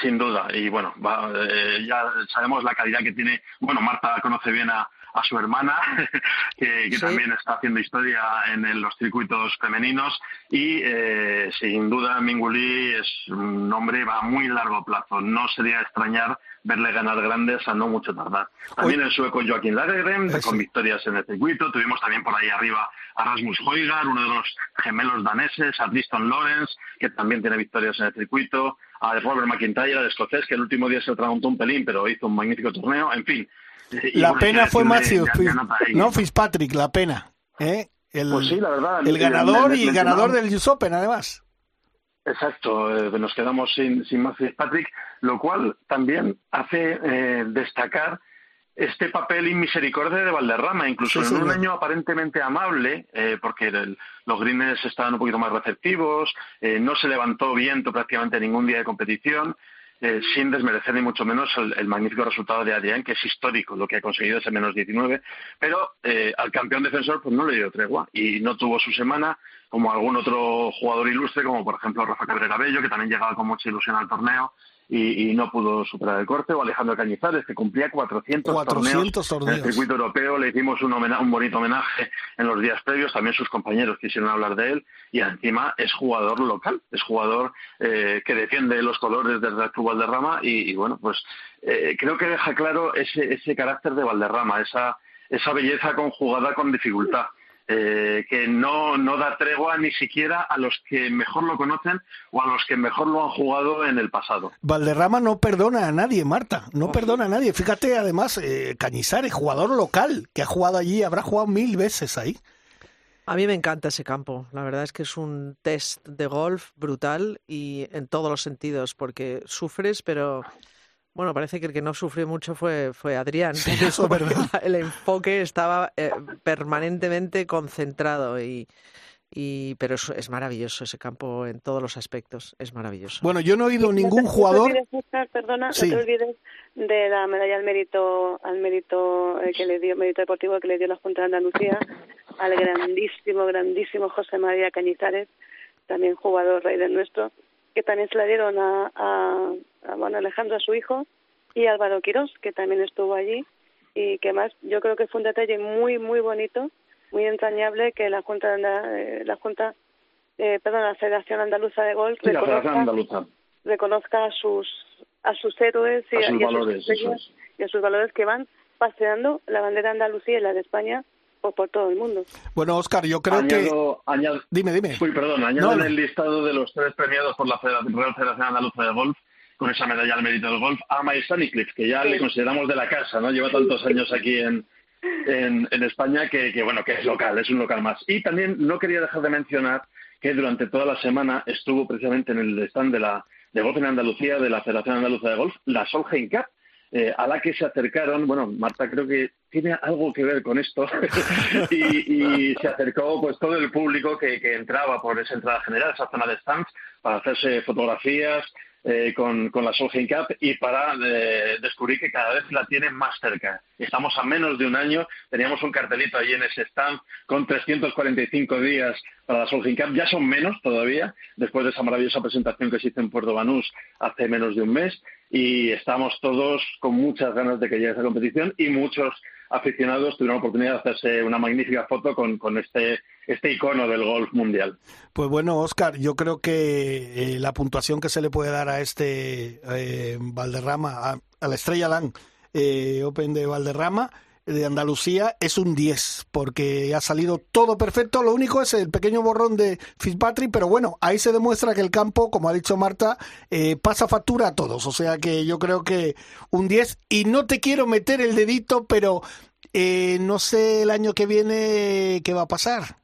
sin duda, y bueno, va, eh, ya sabemos la calidad que tiene. Bueno, Marta conoce bien a, a su hermana, (laughs) que, que Sí. también está haciendo historia en el- los circuitos femeninos, y eh, sin duda Minguli es un hombre va a muy largo plazo. No sería extrañar verle ganar grandes a no mucho tardar. También el sueco Joaquín Lagergren, Eso. con victorias en el circuito. Tuvimos también por ahí arriba a Rasmus Højgaard, uno de los gemelos daneses, a Tristan Lawrence, que también tiene victorias en el circuito, a Robert McIntyre, el escocés, que el último día se atragantó un pelín, pero hizo un magnífico torneo. En fin. Y La pena fue Otaegui. no Fitzpatrick, la pena. ¿eh? El, Pues sí, la verdad. el ganador y me- ganador del US Open, además. Exacto, eh, nos quedamos sin, sin más Fitzpatrick, lo cual también hace eh, destacar este papel inmisericordia de Valderrama, incluso Sí, en un año aparentemente amable, eh, porque el- los greens estaban un poquito más receptivos, eh, no se levantó viento prácticamente ningún día de competición, eh, sin desmerecer ni mucho menos el, magnífico resultado de Adrián, que es histórico lo que ha conseguido ese menos 19, pero eh, al campeón defensor pues no le dio tregua y no tuvo su semana como algún otro jugador ilustre, como por ejemplo Rafa Cabrera Bello, que también llegaba con mucha ilusión al torneo y, y no pudo superar el corte, o Alejandro Cañizares, que cumplía 400, 400 torneos, en el circuito europeo, le hicimos un, un bonito homenaje en los días previos, también sus compañeros quisieron hablar de él, y encima es jugador local, es jugador eh, que defiende los colores del Real Club Valderrama, y, y bueno, pues eh, creo que deja claro ese, ese carácter de Valderrama, esa, esa belleza conjugada con dificultad. Eh, que no, no da tregua ni siquiera a los que mejor lo conocen o a los que mejor lo han jugado en el pasado. Valderrama no perdona a nadie, Marta. No perdona a nadie. Fíjate, además, eh, Cañizares, jugador local, que ha jugado allí, habrá jugado mil veces ahí. A mí me encanta ese campo. La verdad es que es un test de golf brutal y en todos los sentidos, porque sufres, pero bueno, parece que el que no sufrió mucho fue, fue Adrián. Sí, pero (laughs) eso es verdad. El enfoque estaba eh, permanentemente concentrado y, y pero es, es maravilloso ese campo en todos los aspectos. Es maravilloso. Bueno, yo no he oído ningún jugador. No te olvides, Óscar, perdona, Sí. no te olvides de la medalla al mérito, al mérito eh, que le dio, mérito deportivo que le dio la Junta de Andalucía al grandísimo, grandísimo José María Cañizares, también jugador rey del nuestro, que también se la dieron a, a, a, bueno, Alejandro, a su hijo, y Álvaro Quirós, que también estuvo allí, y que más, yo creo que fue un detalle muy, muy bonito, muy entrañable que la Junta, de Anda- eh, la Junta, eh, perdón, la Federación Andaluza de Golf Sí, la reconozca- Federación Andaluza. reconozca a sus a sus héroes y A sus y a valores, sus y a sus valores que van paseando la bandera de Andalucía y la de España por, por todo el mundo. Bueno, Oscar, yo creo que. Añado- Dime, dime. Uy, perdón, añado No, en no. el listado de los tres premiados por la Real Federación Andaluza de Golf, con esa medalla al mérito del golf, a Mike Stanicliffe, que ya le consideramos de la casa, ¿no? Lleva tantos años aquí en, en, en España que, que, bueno, que es local, es un local más. Y también no quería dejar de mencionar que durante toda la semana estuvo precisamente en el stand de la de golf en Andalucía, de la Federación Andaluza de Golf, la Solheim Cup, eh, a la que se acercaron, bueno, Marta creo que tiene algo que ver con esto, (laughs) y, y se acercó pues todo el público que, que entraba por esa entrada general, esa zona de stands, para hacerse fotografías eh, con, con la Solheim Cup y para eh, descubrir que cada vez la tienen más cerca. Estamos a menos de un año, teníamos un cartelito allí en ese stand con 345 días para la Solheim Cup, ya son menos todavía, después de esa maravillosa presentación que se hizo en Puerto Banús hace menos de un mes, y estamos todos con muchas ganas de que llegue esa competición y muchos aficionados tuvieron la oportunidad de hacerse una magnífica foto con, con este, este icono del golf mundial. Pues bueno, Oscar, yo creo que eh, la puntuación que se le puede dar a este eh, Valderrama, a, la Estrella Lan eh, Open de Valderrama, de Andalucía, es un 10, porque ha salido todo perfecto. Lo único es el pequeño borrón de Fitzpatrick, pero bueno, ahí se demuestra que el campo, como ha dicho Marta, eh, pasa factura a todos. O sea que yo creo que un 10, y no te quiero meter el dedito, pero eh, no sé el año que viene qué va a pasar.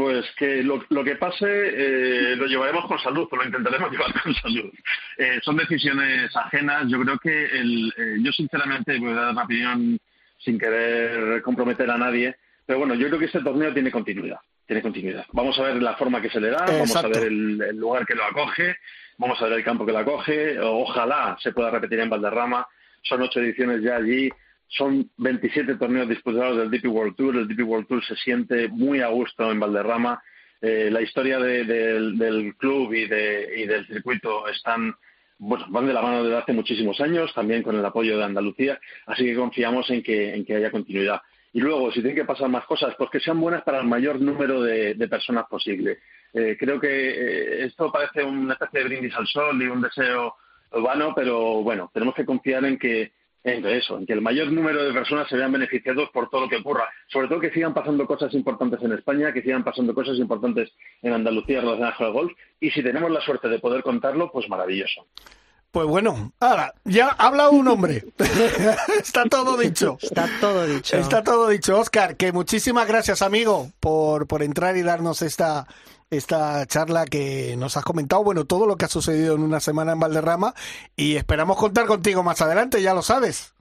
Pues que lo, lo que pase eh, lo llevaremos con salud, lo intentaremos (laughs) llevar con salud. Eh, son decisiones ajenas. Yo creo que el, eh, yo sinceramente voy a dar una opinión sin querer comprometer a nadie, Pero bueno, yo creo que este torneo tiene continuidad. Tiene continuidad. Vamos a ver la forma que se le da, vamos a ver el, el lugar que lo acoge, vamos a ver el campo que lo acoge. Ojalá se pueda repetir en Valderrama. Son ocho ediciones ya allí. Son 27 torneos disputados del DP World Tour. El DP World Tour se siente muy a gusto en Valderrama. Eh, la historia de- del- club y, de- y del circuito están bueno, van de la mano desde hace muchísimos años, también con el apoyo de Andalucía, así que confiamos en que, en que haya continuidad. Y luego, si tienen que pasar más cosas, pues que sean buenas para el mayor número de, de personas posible. Eh, creo que eh, esto parece una especie de brindis al sol y un deseo vano, pero bueno, tenemos que confiar en que en eso, en que el mayor número de personas se vean beneficiados por todo lo que ocurra. Sobre todo que sigan pasando cosas importantes en España, que sigan pasando cosas importantes en Andalucía relacionadas con el golf. Y si tenemos la suerte de poder contarlo, pues maravilloso. Pues bueno, ahora, ya habla un hombre. (laughs) Está todo dicho. Está todo dicho. Está todo dicho, Oscar, que muchísimas gracias, amigo, por, por entrar y darnos esta, esta charla que nos has comentado, bueno, todo lo que ha sucedido en una semana en Valderrama y esperamos contar contigo más adelante, ya lo sabes.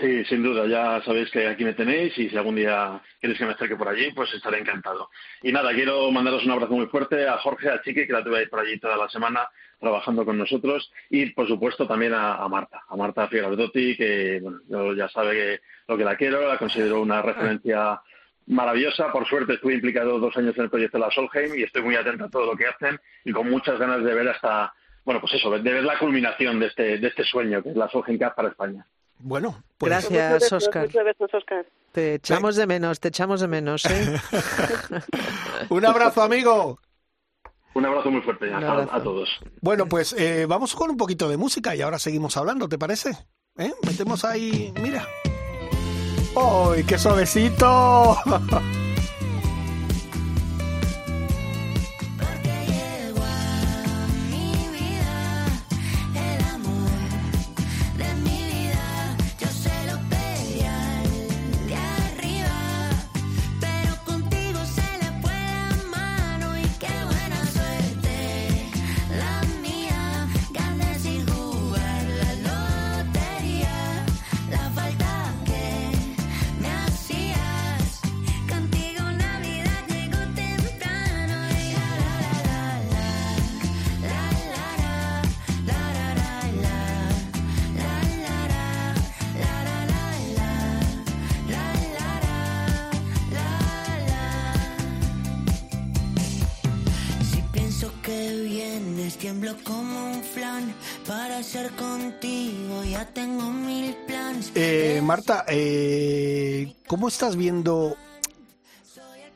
Sí, sin duda, ya sabéis que aquí me tenéis y si algún día queréis que me acerque por allí, pues estaré encantado. Y nada, quiero mandaros un abrazo muy fuerte a Jorge, a Chiqui, que la tuve por allí toda la semana trabajando con nosotros y por supuesto también a, Marta, a Marta Figuerodotti, que bueno, ya sabe que lo que la quiero, la considero una referencia maravillosa. Por suerte estuve implicado dos años en el proyecto de la Solheim y estoy muy atento a todo lo que hacen y con muchas ganas de ver hasta, bueno, pues eso, de ver la culminación de este, de este sueño que es la Solheim Cup para España. Bueno, pues Gracias, Muchos besos, Oscar. Te echamos de menos, te echamos de menos, ¿eh? (laughs) un abrazo, amigo. Un abrazo muy fuerte a todos. Bueno, pues eh, vamos con un poquito de música y ahora seguimos hablando, ¿te parece? ¿Eh? Metemos ahí, mira. ¡Ay, qué suavecito! (laughs) como un flan. Para ser contigo ya tengo mil planes. Eh, Marta, eh, ¿cómo estás viendo?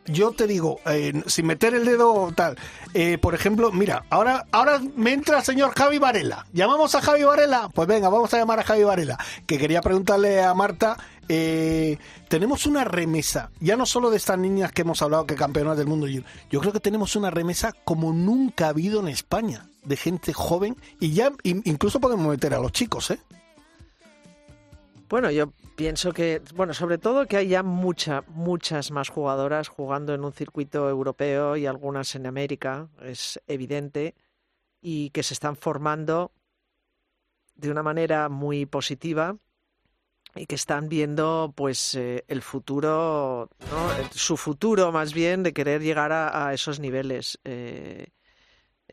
Yo te digo, sin meter el dedo tal, eh, por ejemplo, mira, ahora, ahora me entra el señor Javi Varela. ¿Llamamos a Javi Varela? Pues venga, vamos a llamar a Javi Varela, que quería preguntarle a Marta, eh, tenemos una remesa, ya no solo de estas niñas que hemos hablado que campeonas del mundo, yo creo que tenemos una remesa como nunca ha habido en España, de gente joven, y ya in- incluso podemos meter a los chicos, ¿eh? Bueno, yo pienso que, bueno, sobre todo que hay ya mucha, muchas más jugadoras jugando en un circuito europeo y algunas en América, es evidente, y que se están formando de una manera muy positiva y que están viendo pues eh, el futuro, ¿no? Su futuro más bien de querer llegar a, a esos niveles. Eh,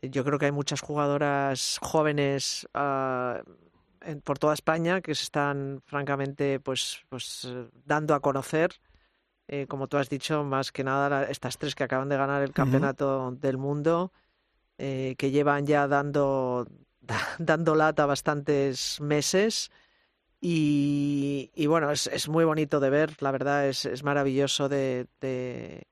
yo creo que hay muchas jugadoras jóvenes en- por toda España que se están francamente pues, pues eh, dando a conocer. Eh, como tú has dicho, más que nada la- estas tres que acaban de ganar el campeonato del mundo, eh, que llevan ya dando, (laughs) dando lata bastantes meses. Y, y bueno, es, es muy bonito de ver, la verdad es, es maravilloso de, de,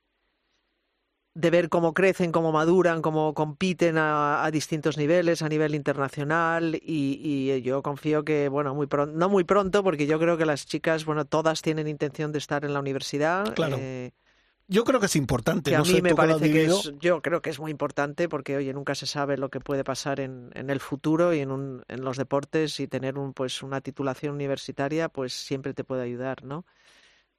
de ver cómo crecen, cómo maduran, cómo compiten a, a distintos niveles, a nivel internacional y, y yo confío que, bueno, muy pronto, no muy pronto, porque yo creo que las chicas, bueno, todas tienen intención de estar en la universidad. Claro. eh, Yo creo que es importante. que a no mí sé me parece que es, yo creo que es muy importante porque, oye, nunca se sabe lo que puede pasar en, en el futuro y en, un, en los deportes y tener un, pues, una titulación universitaria, pues siempre te puede ayudar, ¿no?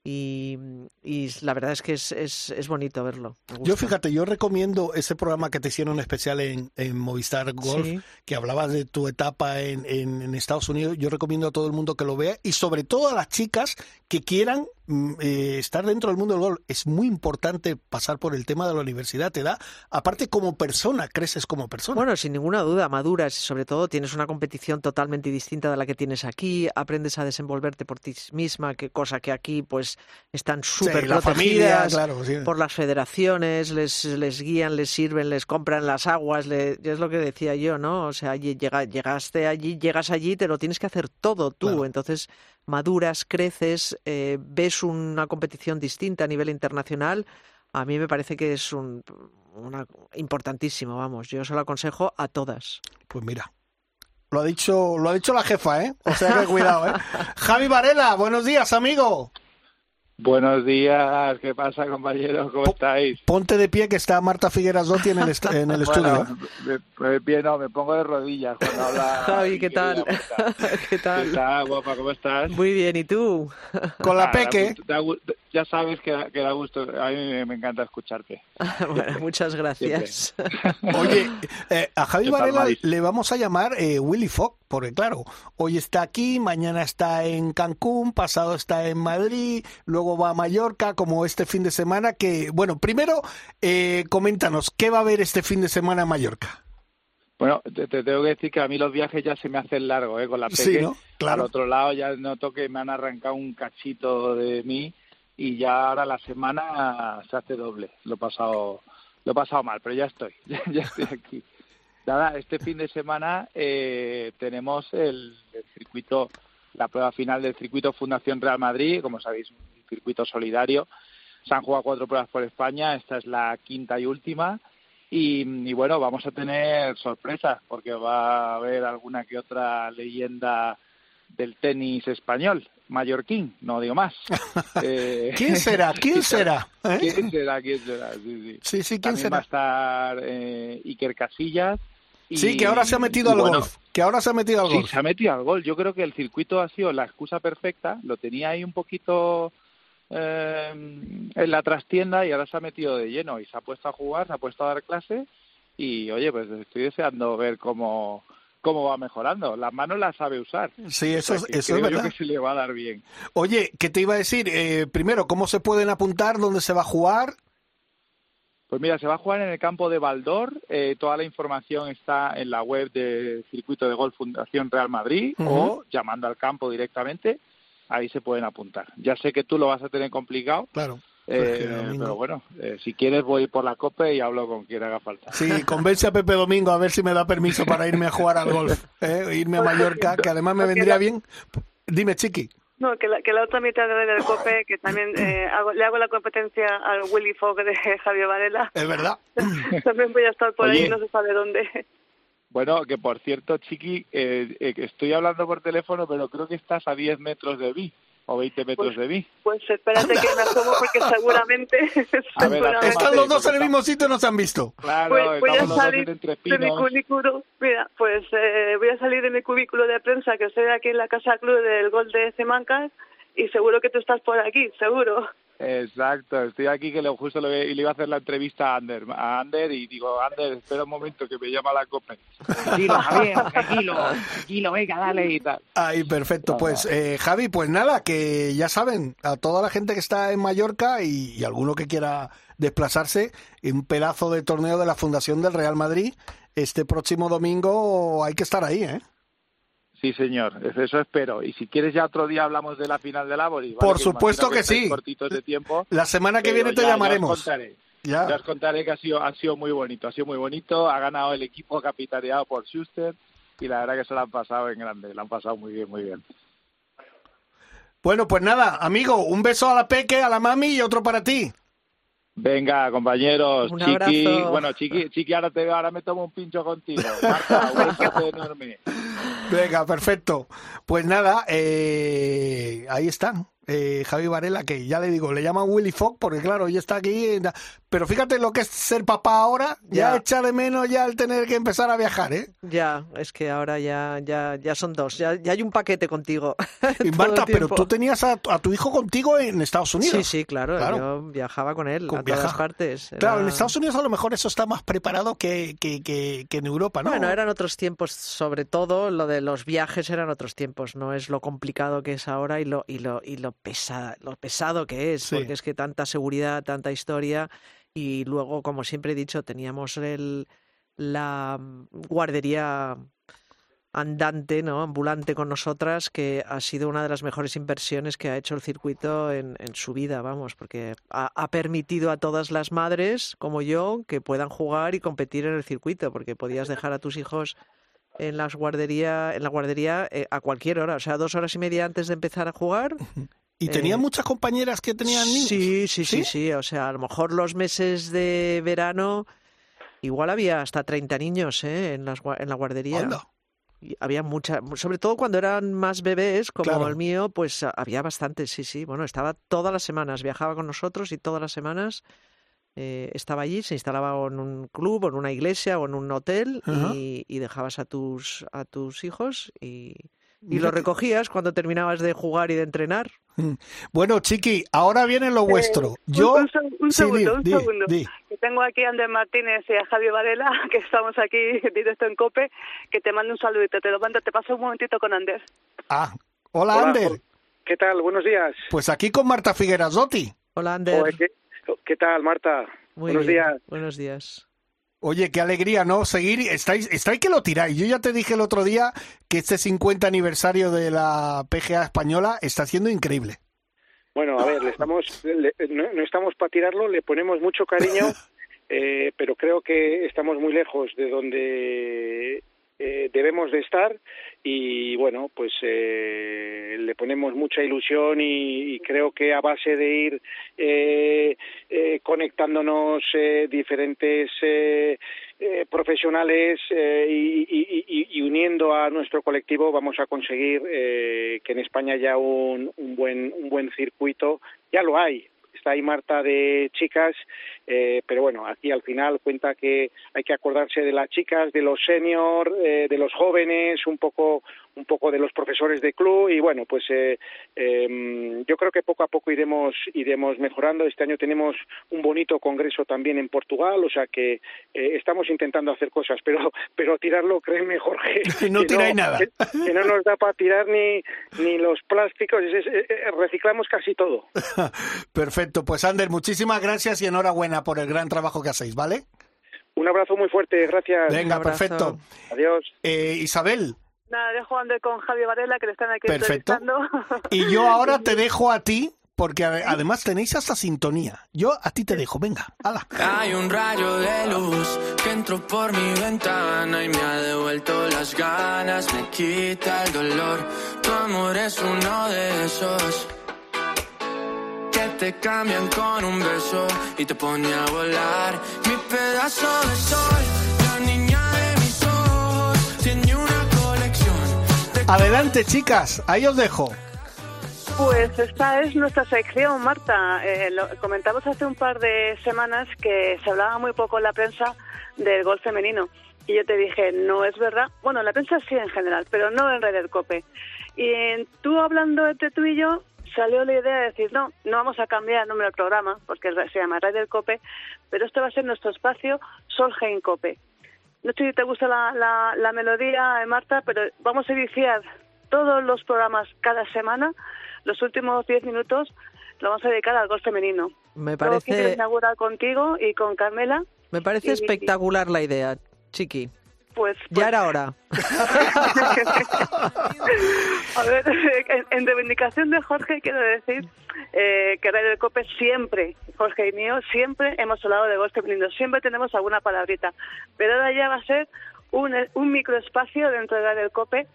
Y, y la verdad es que es, es, es bonito verlo. Yo fíjate, yo recomiendo ese programa que te hicieron especial en, en Movistar Golf, Sí. que hablabas de tu etapa en, en- en Estados Unidos. Yo recomiendo a todo el mundo que lo vea y sobre todo a las chicas que quieran mm, eh, estar dentro del mundo del golf es muy importante pasar por el tema de la universidad. Te da, aparte como persona, creces como persona. Bueno, sin ninguna duda, maduras y sobre todo tienes una competición totalmente distinta de la que tienes aquí, aprendes a desenvolverte por ti misma, que cosa que aquí pues están Sí, súper la familia, protegidas claro, sí. por las federaciones, les, les guían, les sirven, les compran las aguas, le- es lo que decía yo, ¿no? O sea, llega- llegaste allí, llegas allí, te lo tienes que hacer todo tú, Claro. entonces maduras, creces, eh, ves una competición distinta a nivel internacional. A mí me parece que es un una, importantísimo, vamos. Yo se lo aconsejo a todas. Pues mira. Lo ha dicho, lo ha dicho la jefa, ¿eh? O sea que cuidado, ¿eh? (laughs) Javi Varela, buenos días, amigo. Buenos días, ¿qué pasa compañeros? ¿Cómo estáis? Ponte de pie que está Marta Figueras Dotti en el, est- (laughs) en el estudio. Bueno, pues bien, no, me pongo de rodillas cuando habla. (laughs) Javi, ¿qué tal? querida Marta. ¿Qué (laughs) ¿Qué tal? tal, guapa? ¿Cómo estás? Muy bien, ¿y tú? Con la Ah, peque. da gu- da- ya sabes que, da- que da gusto, a mí me, encanta escucharte. (laughs) bueno, muchas gracias. (laughs) Oye, eh, a Javi ¿Qué tal, Varela le vamos a llamar eh, Willy Fogg, porque claro, hoy está aquí, mañana está en Cancún, pasado está en Madrid, luego va a Mallorca, como este fin de semana, que, bueno, primero, eh, coméntanos, ¿qué va a haber este fin de semana en Mallorca? Bueno, te, te tengo que decir que a mí los viajes ya se me hacen largos, ¿eh? Con la peque. Sí, ¿no? Al Claro. otro lado ya noto que me han arrancado un cachito de mí y ya ahora la semana se hace doble. Lo he pasado, lo he pasado mal, pero ya estoy, (laughs) ya, estoy aquí. Nada, este fin de semana eh, tenemos el, circuito, la prueba final del circuito Fundación Real Madrid, como sabéis, un circuito solidario. Se han jugado cuatro pruebas por España, esta es la quinta y última. Y bueno, vamos a tener sorpresas porque va a haber alguna que otra leyenda del tenis español, mallorquín, no digo más. (laughs) Eh, ¿Quién será? ¿Quién (laughs) será? ¿Eh? ¿Quién será? ¿Quién será? Sí, sí. Sí, sí, ¿quién También va a será? estar eh, Iker Casillas. y- Sí, que ahora se ha metido al bueno, golf. Que ahora se ha metido al Sí, golf. se ha metido al gol. Yo creo que el circuito ha sido la excusa perfecta. Lo tenía ahí un poquito eh, en la trastienda y ahora se ha metido de lleno y se ha puesto a jugar, se ha puesto a dar clase y oye, pues estoy deseando ver cómo cómo va mejorando. Las manos las sabe usar. Sí, eso, O es- sea, que eso es creo yo verdad. que se le va a dar bien. Oye, ¿qué te iba a decir? Eh, primero, ¿cómo se pueden apuntar? ¿Dónde se va a jugar? Pues mira, se va a jugar en el campo de Baldor. Eh, toda la información está en la web de Circuito de Golf Fundación Real Madrid o llamando al campo directamente. Ahí se pueden apuntar. Ya sé que tú lo vas a tener complicado, Claro. Eh, Pues domingo. pero bueno, eh, si quieres voy por la copa y hablo con quien haga falta. Sí, convence a Pepe Domingo a ver si me da permiso para irme a jugar al golf. ¿eh? Irme a Mallorca, que además me vendría bien. Dime, Chiqui. No, que la, que la otra mitad de del COPE, que también eh, hago- le hago la competencia al Willy Fogg de Javier Varela, Es verdad. (laughs) también voy a estar por ahí, no se sabe dónde. Bueno, que por cierto, Chiqui, eh, eh, estoy hablando por teléfono, pero creo que estás a 10 metros de mí o 20 metros de mí. Pues espérate que me asomo porque seguramente... (laughs) (laughs) A ver, seguramente- Están los dos en el mismo sitio y no se han visto. Claro, Voy, voy a salir de mi cubículo, mira, pues eh, voy a salir de mi cubículo de prensa que estoy aquí en la Casa Club del Gol de Cemancas y seguro que tú estás por aquí, seguro. Exacto, estoy aquí que le, justo le, y le iba a hacer la entrevista a Ander, a Ander y digo, Ander, espera un momento que me llama la copa. Tranquilo, Javier, tranquilo, tranquilo, venga, dale y tal. Ahí, perfecto. Pues, eh, Javi, pues nada, que ya saben, a toda la gente que está en Mallorca y, y alguno que quiera desplazarse, un pedazo de torneo de la Fundación del Real Madrid, este próximo domingo hay que estar ahí, ¿eh? Sí, señor, eso espero. Y si quieres ya otro día hablamos de la final del Ábori. ¿vale? Por Que supuesto que sí. cortitos de tiempo. La semana que viene te ya- ya os llamaremos. contaré. Ya. Ya os contaré que ha sido, ha sido muy bonito, ha sido muy bonito. Ha ganado el equipo capitaneado por Schuster y la verdad que se lo han pasado en grande, lo han pasado muy bien, muy bien. Bueno, pues nada, amigo, un beso a la Peque, a la mami y otro para ti. Venga, compañeros, Un Chiqui, abrazo. bueno, Chiqui, Chiqui, ahora te ahora me tomo un pincho contigo. (laughs) Marta, un enorme. Venga, perfecto. Pues nada, eh, ahí está. Eh, Javi Varela, que ya le digo, le llaman Willy Fogg, porque claro, ya está aquí. eh, Pero fíjate lo que es ser papá ahora, ya, Ya. echa de menos ya el tener que empezar a viajar, ¿eh? Ya, es que ahora ya, ya, ya son dos, ya, ya hay un paquete contigo. (laughs) Y Marta, pero tú tenías a, tu- a tu hijo contigo en Estados Unidos. Sí, sí, claro, Claro. yo viajaba con él Con a todas partes. Claro, en Estados Unidos a lo mejor eso está más preparado que, que, que, que en Europa, ¿no? Bueno, eran otros tiempos, sobre todo lo de los viajes eran otros tiempos, no es lo complicado que es ahora y lo, y lo, y lo pesa, lo pesado que es, Sí. porque es que tanta seguridad, tanta historia. Y luego, como siempre he dicho, teníamos el, la mm, guardería andante, ¿no? ambulante con nosotras, que ha sido una de las mejores inversiones que ha hecho el circuito en, en su vida, vamos, porque ha, ha permitido a todas las madres, como yo, que puedan jugar y competir en el circuito, porque podías (laughs) dejar a tus hijos en las guardería, en la guardería eh, a cualquier hora, o sea, dos horas y media antes de empezar a jugar. ¿Y Eh, muchas compañeras que tenían niños? Sí, sí, sí, ¿Sí? sí, o sea, a lo mejor los meses de verano igual había hasta 30 niños ¿eh? en, las, en la guardería. Y había mucha, sobre todo cuando eran más bebés, como Claro. el mío, pues a- había bastantes, sí, sí. Bueno, estaba todas las semanas, viajaba con nosotros y todas las semanas eh, estaba allí, se instalaba en un club, o en una iglesia, o en un hotel y, y dejabas a tus, a tus hijos y, y que- recogías cuando terminabas de jugar y de entrenar. Bueno, Chiqui, ahora viene lo vuestro. Yo... Un, un un Sí, di, segundo, un di, segundo. di. Que tengo aquí a Ander Martínez y a Javier Varela, (laughs) que estamos aquí directo en COPE, que te mando un saludito. Te lo mando, te paso un momentito con Ander. Ah, hola, Hola, Ander. ¿Qué tal? Buenos días. Pues aquí con Marta Figuerazotti. Hola, Ander. ¿qué, qué tal, Marta? Muy Buenos bien. días. Buenos días. Oye, qué alegría, ¿no? Seguir, estáis, estáis que lo tiráis. Yo ya te dije el otro día que este 50 aniversario de la PGA española está siendo increíble. Bueno, a ver, le estamos, le- no, no estamos para tirarlo, le ponemos mucho cariño, (laughs) eh, pero creo que estamos muy lejos de donde eh, debemos de estar y bueno, pues eh, le ponemos mucha ilusión y, y creo que a base de ir eh, eh, conectándonos eh, diferentes eh, profesionales y, y- y- uniendo a nuestro colectivo vamos a conseguir que en España haya un, un buen un buen circuito. Ya lo hay está ahí Marta de chicas eh, pero bueno aquí al final cuenta que hay que acordarse de las chicas de los senior eh, de los jóvenes un poco un poco de los profesores de club y bueno pues eh, eh, yo creo que poco a poco iremos iremos mejorando este año tenemos un bonito congreso también en Portugal o sea que eh, estamos intentando hacer cosas pero pero tirarlo créeme Jorge (laughs) No que tiráis nada. que, que no nos da para tirar ni ni los plásticos es- es- reciclamos casi todo (laughs) Perfecto, pues Ander, muchísimas gracias y enhorabuena por el gran trabajo que hacéis, ¿vale? un abrazo muy fuerte gracias Venga, perfecto. adiós Eh, Isabel, Nada, dejo a Ander con Javier Varela, que le están aquí Perfecto. entrevistando. y yo (laughs) ahora te dejo a ti, porque ade- además tenéis hasta sintonía. Yo a ti te dejo, venga, hala. Hay un rayo de luz que entró por mi ventana y me ha devuelto las ganas, me quita el dolor. Tu amor es uno de esos que te cambian con un beso y te pone a volar. Mi pedazo de sol, Adelante, chicas, ahí os dejo. Pues esta es nuestra sección, Marta. Eh, comentamos hace un par de semanas que se hablaba muy poco en la prensa del gol femenino. Y yo te dije, no es verdad. Bueno, en la prensa sí en general, pero no en Red Cope. Y en- tú hablando entre tú y yo, salió la idea de decir, no, no vamos a cambiar el nombre del programa, porque se llama Red Cope, pero este va a ser nuestro espacio Solheim Cope. No sé si te gusta la, la, la melodía, eh, Marta, pero vamos a iniciar todos los programas cada semana. Los últimos 10 minutos lo vamos a dedicar al gol femenino. Me parece, inaugurar contigo y con Carmela. me parece y- espectacular la idea, Chiqui. Pues, Ya pues, era hora. (laughs) a ver, en, en reivindicación de Jorge quiero decir eh, que Radio Cope siempre, Jorge y mío, siempre hemos hablado de gol femenino, siempre tenemos alguna palabrita, pero ahora ya va a ser un, un microespacio dentro de Radio Cope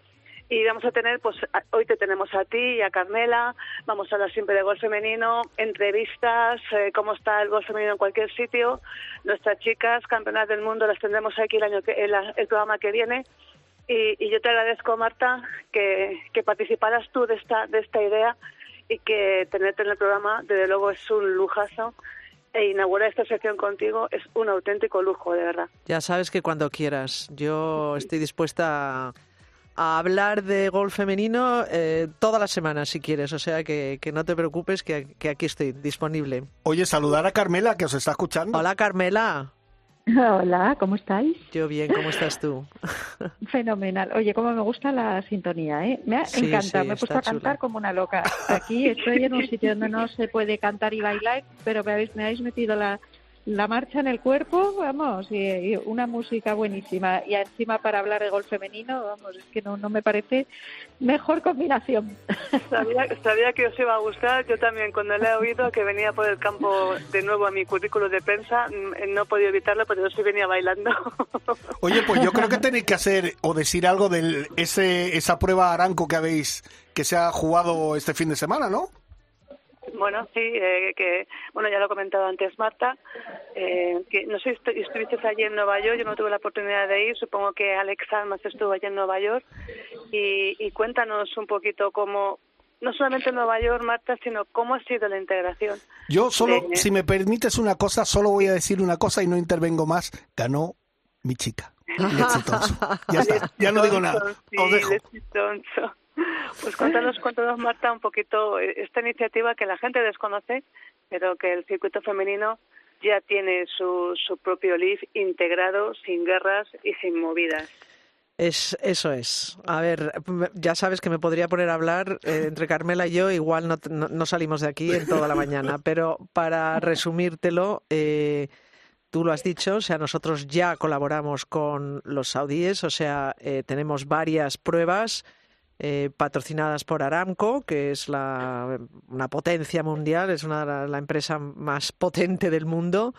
y vamos a tener, pues hoy te tenemos a ti y a Carmela, vamos a hablar siempre de gol femenino, entrevistas, eh, cómo está el gol femenino en cualquier sitio, nuestras chicas, campeonas del mundo, las tendremos aquí el año que, el, el programa que viene y, y yo te agradezco, Marta, que, que participaras tú de esta, de esta idea y que tenerte en el programa, desde luego, es un lujazo. E inaugurar esta sección contigo es un auténtico lujo, de verdad. Ya sabes que cuando quieras. Yo estoy dispuesta a, a hablar de gol femenino eh, todas las semanas, si quieres. O sea que, que no te preocupes, que, que aquí estoy disponible. Oye, saludar a Carmela, que os está escuchando. Hola, Carmela. Hola, ¿cómo estáis? Yo bien, ¿cómo estás tú? (laughs) Fenomenal. Oye, cómo me gusta la sintonía, ¿eh? Me ha Sí, encantado, sí, me he puesto a cantar como una loca. Aquí estoy en un sitio donde no se puede cantar y bailar, pero me habéis, me habéis metido la, la marcha en el cuerpo, vamos, y, y una música buenísima. Y encima para hablar de golf femenino, vamos, es que no, no me parece mejor combinación. (laughs) Sabía, sabía que os iba a gustar. Yo también, cuando le he oído que venía por el campo de nuevo a mi currículo de prensa, mm, no he podido evitarlo, pero yo sí venía bailando. (laughs) Oye, pues yo creo que tenéis que hacer o decir algo de ese, esa prueba Aranco que habéis, que se ha jugado este fin de semana, ¿no? Bueno, sí, eh, que bueno ya lo ha comentado antes Marta, eh, que no sé si estu- estuviste allí en Nueva York, yo no tuve la oportunidad de ir, supongo que Alex Almas estuvo allí en Nueva York y, y cuéntanos un poquito cómo, no solamente en Nueva York, Marta, sino cómo ha sido la integración. Yo solo, de- si me permites una cosa, solo voy a decir una cosa y no intervengo más. Ganó mi chica. (laughs) Ya está, ya no digo nada. Os dejo. Pues cuéntanos, cuéntanos, Marta, un poquito eh, esta iniciativa que la gente desconoce, pero que el circuito femenino ya tiene su, su propio LIF integrado, sin guerras y sin movidas. Es, eso es. A ver, ya sabes que me podría poner a hablar eh, entre Carmela y yo, igual no, no- no salimos de aquí en toda la mañana, (laughs) pero para resumírtelo, eh, tú lo has dicho, o sea, nosotros ya colaboramos con los saudíes, o sea, eh, tenemos varias pruebas eh, patrocinadas por Aramco, que es la, una potencia mundial, es una, la, la empresa más potente del mundo.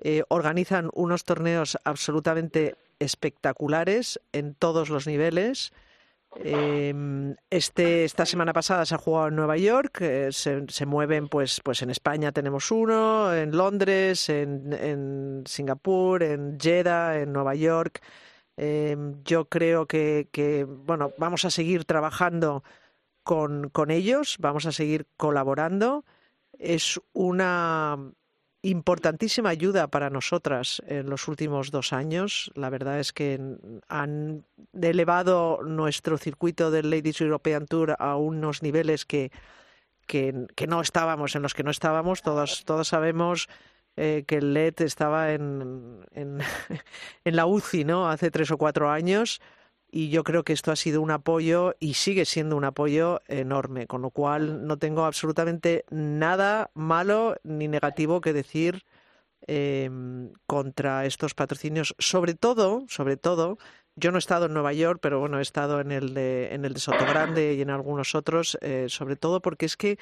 Eh, organizan unos torneos absolutamente espectaculares en todos los niveles. Eh, este, esta semana pasada se ha jugado en Nueva York, eh, se, mueven pues, pues en España tenemos uno, en Londres, en Singapur, en Jeddah, en Nueva York. Eh, yo creo que, que, bueno, vamos a seguir trabajando con, con ellos, vamos a seguir colaborando. Es una importantísima ayuda para nosotras en los últimos dos años. La verdad es que han elevado nuestro circuito del Ladies European Tour a unos niveles que, que, que no estábamos, en los que no estábamos. Todos, todos sabemos eh, que el LED estaba en, en, (laughs) la UCI ¿no? hace tres o cuatro años y yo creo que esto ha sido un apoyo y sigue siendo un apoyo enorme, con lo cual no tengo absolutamente nada malo ni negativo que decir eh, contra estos patrocinios, sobre todo, sobre todo, yo no he estado en Nueva York, pero bueno, he estado en el de, en el de Sotogrande y en algunos otros, eh, sobre todo porque es que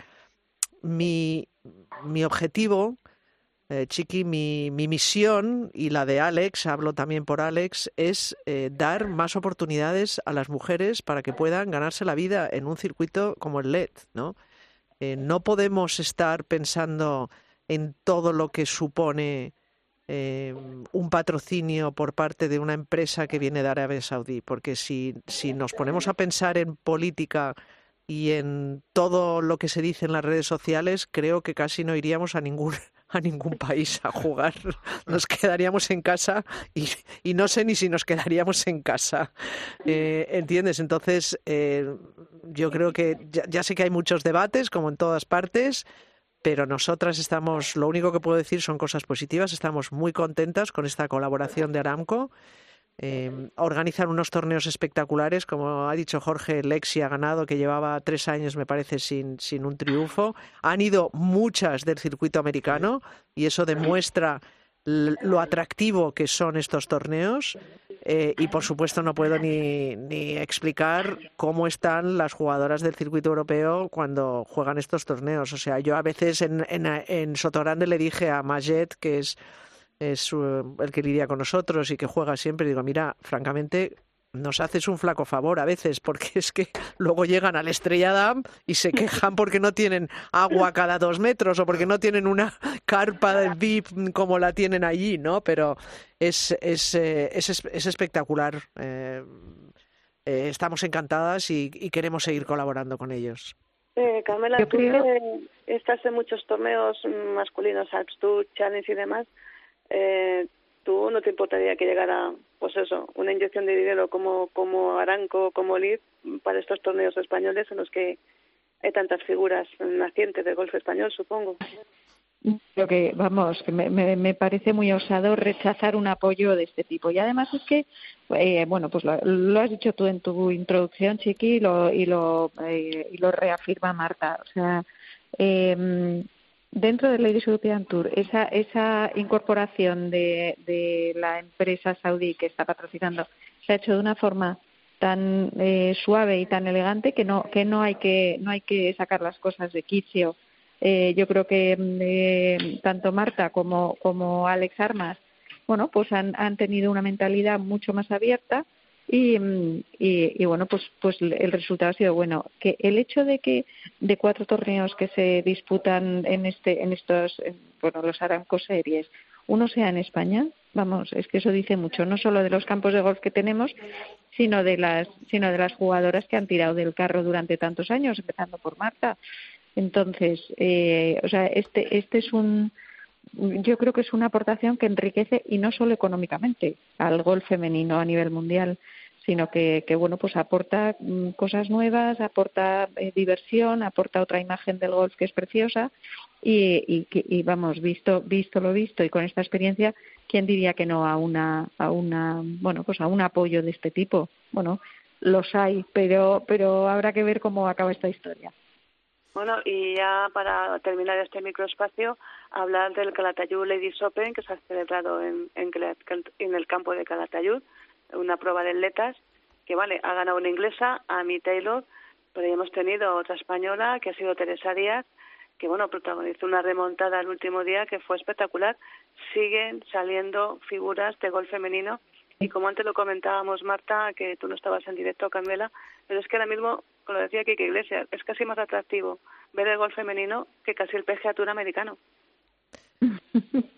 mi, mi objetivo eh, Chiqui, mi, mi, misión y la de Alex, hablo también por Alex, es eh, dar más oportunidades a las mujeres para que puedan ganarse la vida en un circuito como el LED, ¿no? Eh, no podemos estar pensando en todo lo que supone un patrocinio por parte de una empresa que viene de Arabia Saudí, porque si, si nos ponemos a pensar en política y en todo lo que se dice en las redes sociales, creo que casi no iríamos a ningún a ningún país a jugar. Nos quedaríamos en casa y, no sé ni si nos quedaríamos en casa. Eh, ¿Entiendes? Entonces, eh, yo creo que ya, sé que hay muchos debates, como en todas partes, pero nosotras estamos, lo único que puedo decir son cosas positivas, estamos muy contentas con esta colaboración de Aramco. Eh, organizan unos torneos espectaculares, como ha dicho Jorge, Lexi ha ganado, que llevaba tres años, me parece, sin, sin un triunfo. Han ido muchas del circuito americano y eso demuestra lo atractivo que son estos torneos. Eh, y por supuesto no puedo ni, ni, explicar cómo están las jugadoras del circuito europeo cuando juegan estos torneos. O sea, yo a veces en, en, en Sotogrande le dije a Majet, que es es uh, el que lidia con nosotros y que juega siempre, digo, mira, francamente, nos haces un flaco favor a veces, porque es que luego llegan al Estrella Damm y se quejan porque no tienen agua cada dos metros o porque no tienen una carpa de VIP como la tienen allí, ¿no? Pero es, es, eh, es, es espectacular. Eh, eh, estamos encantadas y, y, queremos seguir colaborando con ellos. Eh, Carmela, tú estás en muchos torneos masculinos, Alps Tour, Challenge y demás, eh, ¿tú no te importaría que llegara, pues eso, una inyección de dinero como, como Aranco, como Lid, para estos torneos españoles en los que hay tantas figuras nacientes del golf español, supongo? Creo que, vamos, me, me, me parece muy osado rechazar un apoyo de este tipo. Y además es que, eh, bueno, pues lo, lo has dicho tú en tu introducción, Chiqui, y lo, y lo, eh, y lo reafirma Marta. O sea, eh, dentro del Ladies European Tour, esa, esa incorporación de, de la empresa saudí que está patrocinando se ha hecho de una forma tan eh, suave y tan elegante que no que no hay que no hay que sacar las cosas de quicio. Eh, yo creo que eh, tanto Marta como, como Alex Armas, bueno, pues han, han tenido una mentalidad mucho más abierta y, mm, y, y, bueno, pues, pues el resultado ha sido bueno. Que el hecho de que de cuatro torneos que se disputan en este, en estos, en, bueno, los Aramco Series, uno sea en España, vamos, es que eso dice mucho, no solo de los campos de golf que tenemos, sino de las, sino de las jugadoras que han tirado del carro durante tantos años, empezando por Marta. Entonces, eh, o sea, este, este es un, yo creo que es una aportación que enriquece y no solo económicamente al golf femenino a nivel mundial, sino que, que bueno, pues aporta mm, cosas nuevas, aporta eh, diversión, aporta otra imagen del golf que es preciosa y, y, y, vamos, visto, visto lo visto y con esta experiencia, ¿quién diría que no a una, a una, bueno, pues a un apoyo de este tipo? Bueno, los hay, pero, pero habrá que ver cómo acaba esta historia. Bueno, y ya para terminar este microespacio, hablar del Calatayud Ladies Open que se ha celebrado en, en, en el campo de Calatayud, una prueba de atletas, que vale, ha ganado una inglesa, Amy Taylor, pero ya hemos tenido otra española, que ha sido Teresa Díaz, que bueno, protagonizó una remontada el último día que fue espectacular. Siguen saliendo figuras de gol femenino y como antes lo comentábamos, Marta, que tú no estabas en directo, Candela, pero es que ahora mismo, como decía Kike Iglesias, es casi más atractivo ver el gol femenino que casi el PGA Tour americano. (laughs)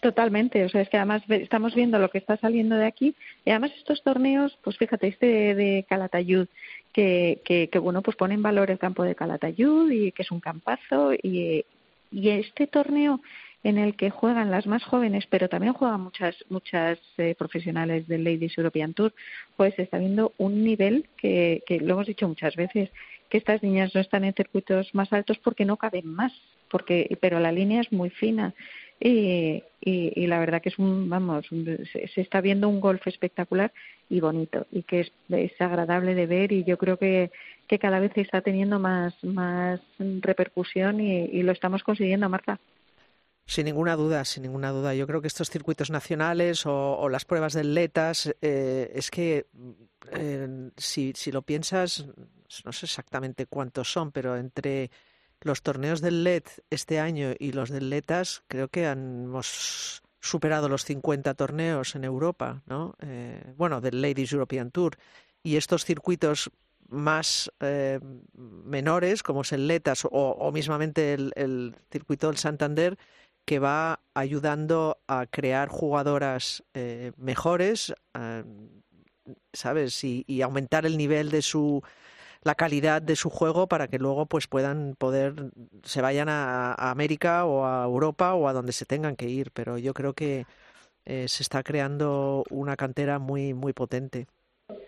Totalmente, o sea, es que además estamos viendo lo que está saliendo de aquí y además estos torneos, pues fíjate, este de Calatayud, que, que, bueno, pues pone en valor el campo de Calatayud y que es un campazo y, y este torneo en el que juegan las más jóvenes, pero también juegan muchas muchas eh, profesionales del Ladies European Tour, pues está viendo un nivel que, que lo hemos dicho muchas veces, que estas niñas no están en circuitos más altos porque no caben más, porque pero la línea es muy fina. Y, y, y la verdad que es un vamos se, se, está viendo un golf espectacular y bonito y que es, es agradable de ver y yo creo que que cada vez está teniendo más más repercusión y, y lo estamos consiguiendo Marta sin ninguna duda, sin ninguna duda. Yo creo que estos circuitos nacionales o, o las pruebas de letas, eh, es que eh, si, si, lo piensas, no sé exactamente cuántos son, pero entre los torneos del LED este año y los del Letas, creo que hemos superado los 50 torneos en Europa, ¿no? Eh, bueno, del Ladies European Tour. Y estos circuitos más eh, menores, como es el Letas o, o mismamente el, el circuito del Santander, que va ayudando a crear jugadoras eh, mejores, eh, ¿sabes? Y, y, aumentar el nivel de su la calidad de su juego para que luego pues puedan poder se vayan a, a América o a Europa o a donde se tengan que ir, pero yo creo que eh, se está creando una cantera muy muy potente.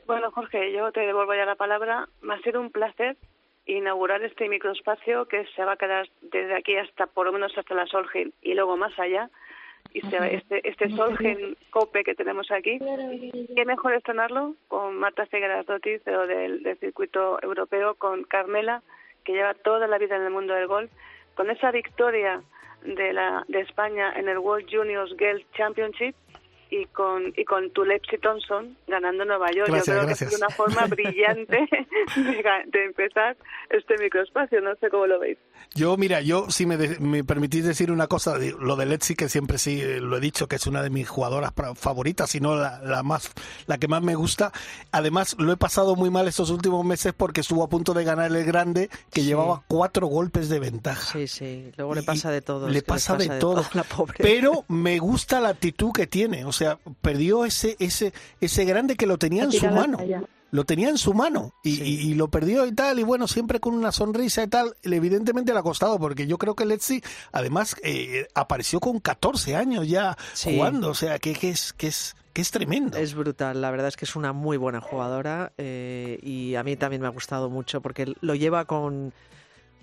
Bueno, Jorge, yo te devuelvo ya la palabra. Me ha sido un placer inaugurar este microespacio que se va a quedar desde aquí hasta por lo menos hasta la Solgen y luego más allá. Y se, este este Solgen Cope que tenemos aquí qué mejor estrenarlo con Marta Figueras Dotis del, del circuito europeo con Carmela que lleva toda la vida en el mundo del golf con esa victoria de la de España en el World Juniors Girls Championship y con y con Tulepsi Thompson ganando Nueva York. Gracias, Yo creo gracias. que es una forma (laughs) brillante de, de, empezar este microespacio. No sé cómo lo veis. Yo, mira, yo si me, de, me permitís decir una cosa, lo de Letzi, que siempre sí lo he dicho, que es una de mis jugadoras favoritas, si no la, la, más, la que más me gusta. Además, lo he pasado muy mal estos últimos meses porque estuvo a punto de ganar el grande, que sí. llevaba cuatro golpes de ventaja. Sí, sí, luego le pasa de todo. Le pasa, le pasa de, de, todo. todo la pobre. Pero me gusta la actitud que tiene, o sea, perdió ese, ese, ese grande que lo tenía en su mano. Lo tenía en su mano y, sí. y, y, lo perdió y tal, y bueno, siempre con una sonrisa y tal. Evidentemente le ha costado, porque yo creo que Letzi, además, eh, apareció con 14 años ya sí. jugando, o sea, que, que, es, que, es, que es tremendo. Es brutal, la verdad es que es una muy buena jugadora eh, y a mí también me ha gustado mucho porque lo lleva con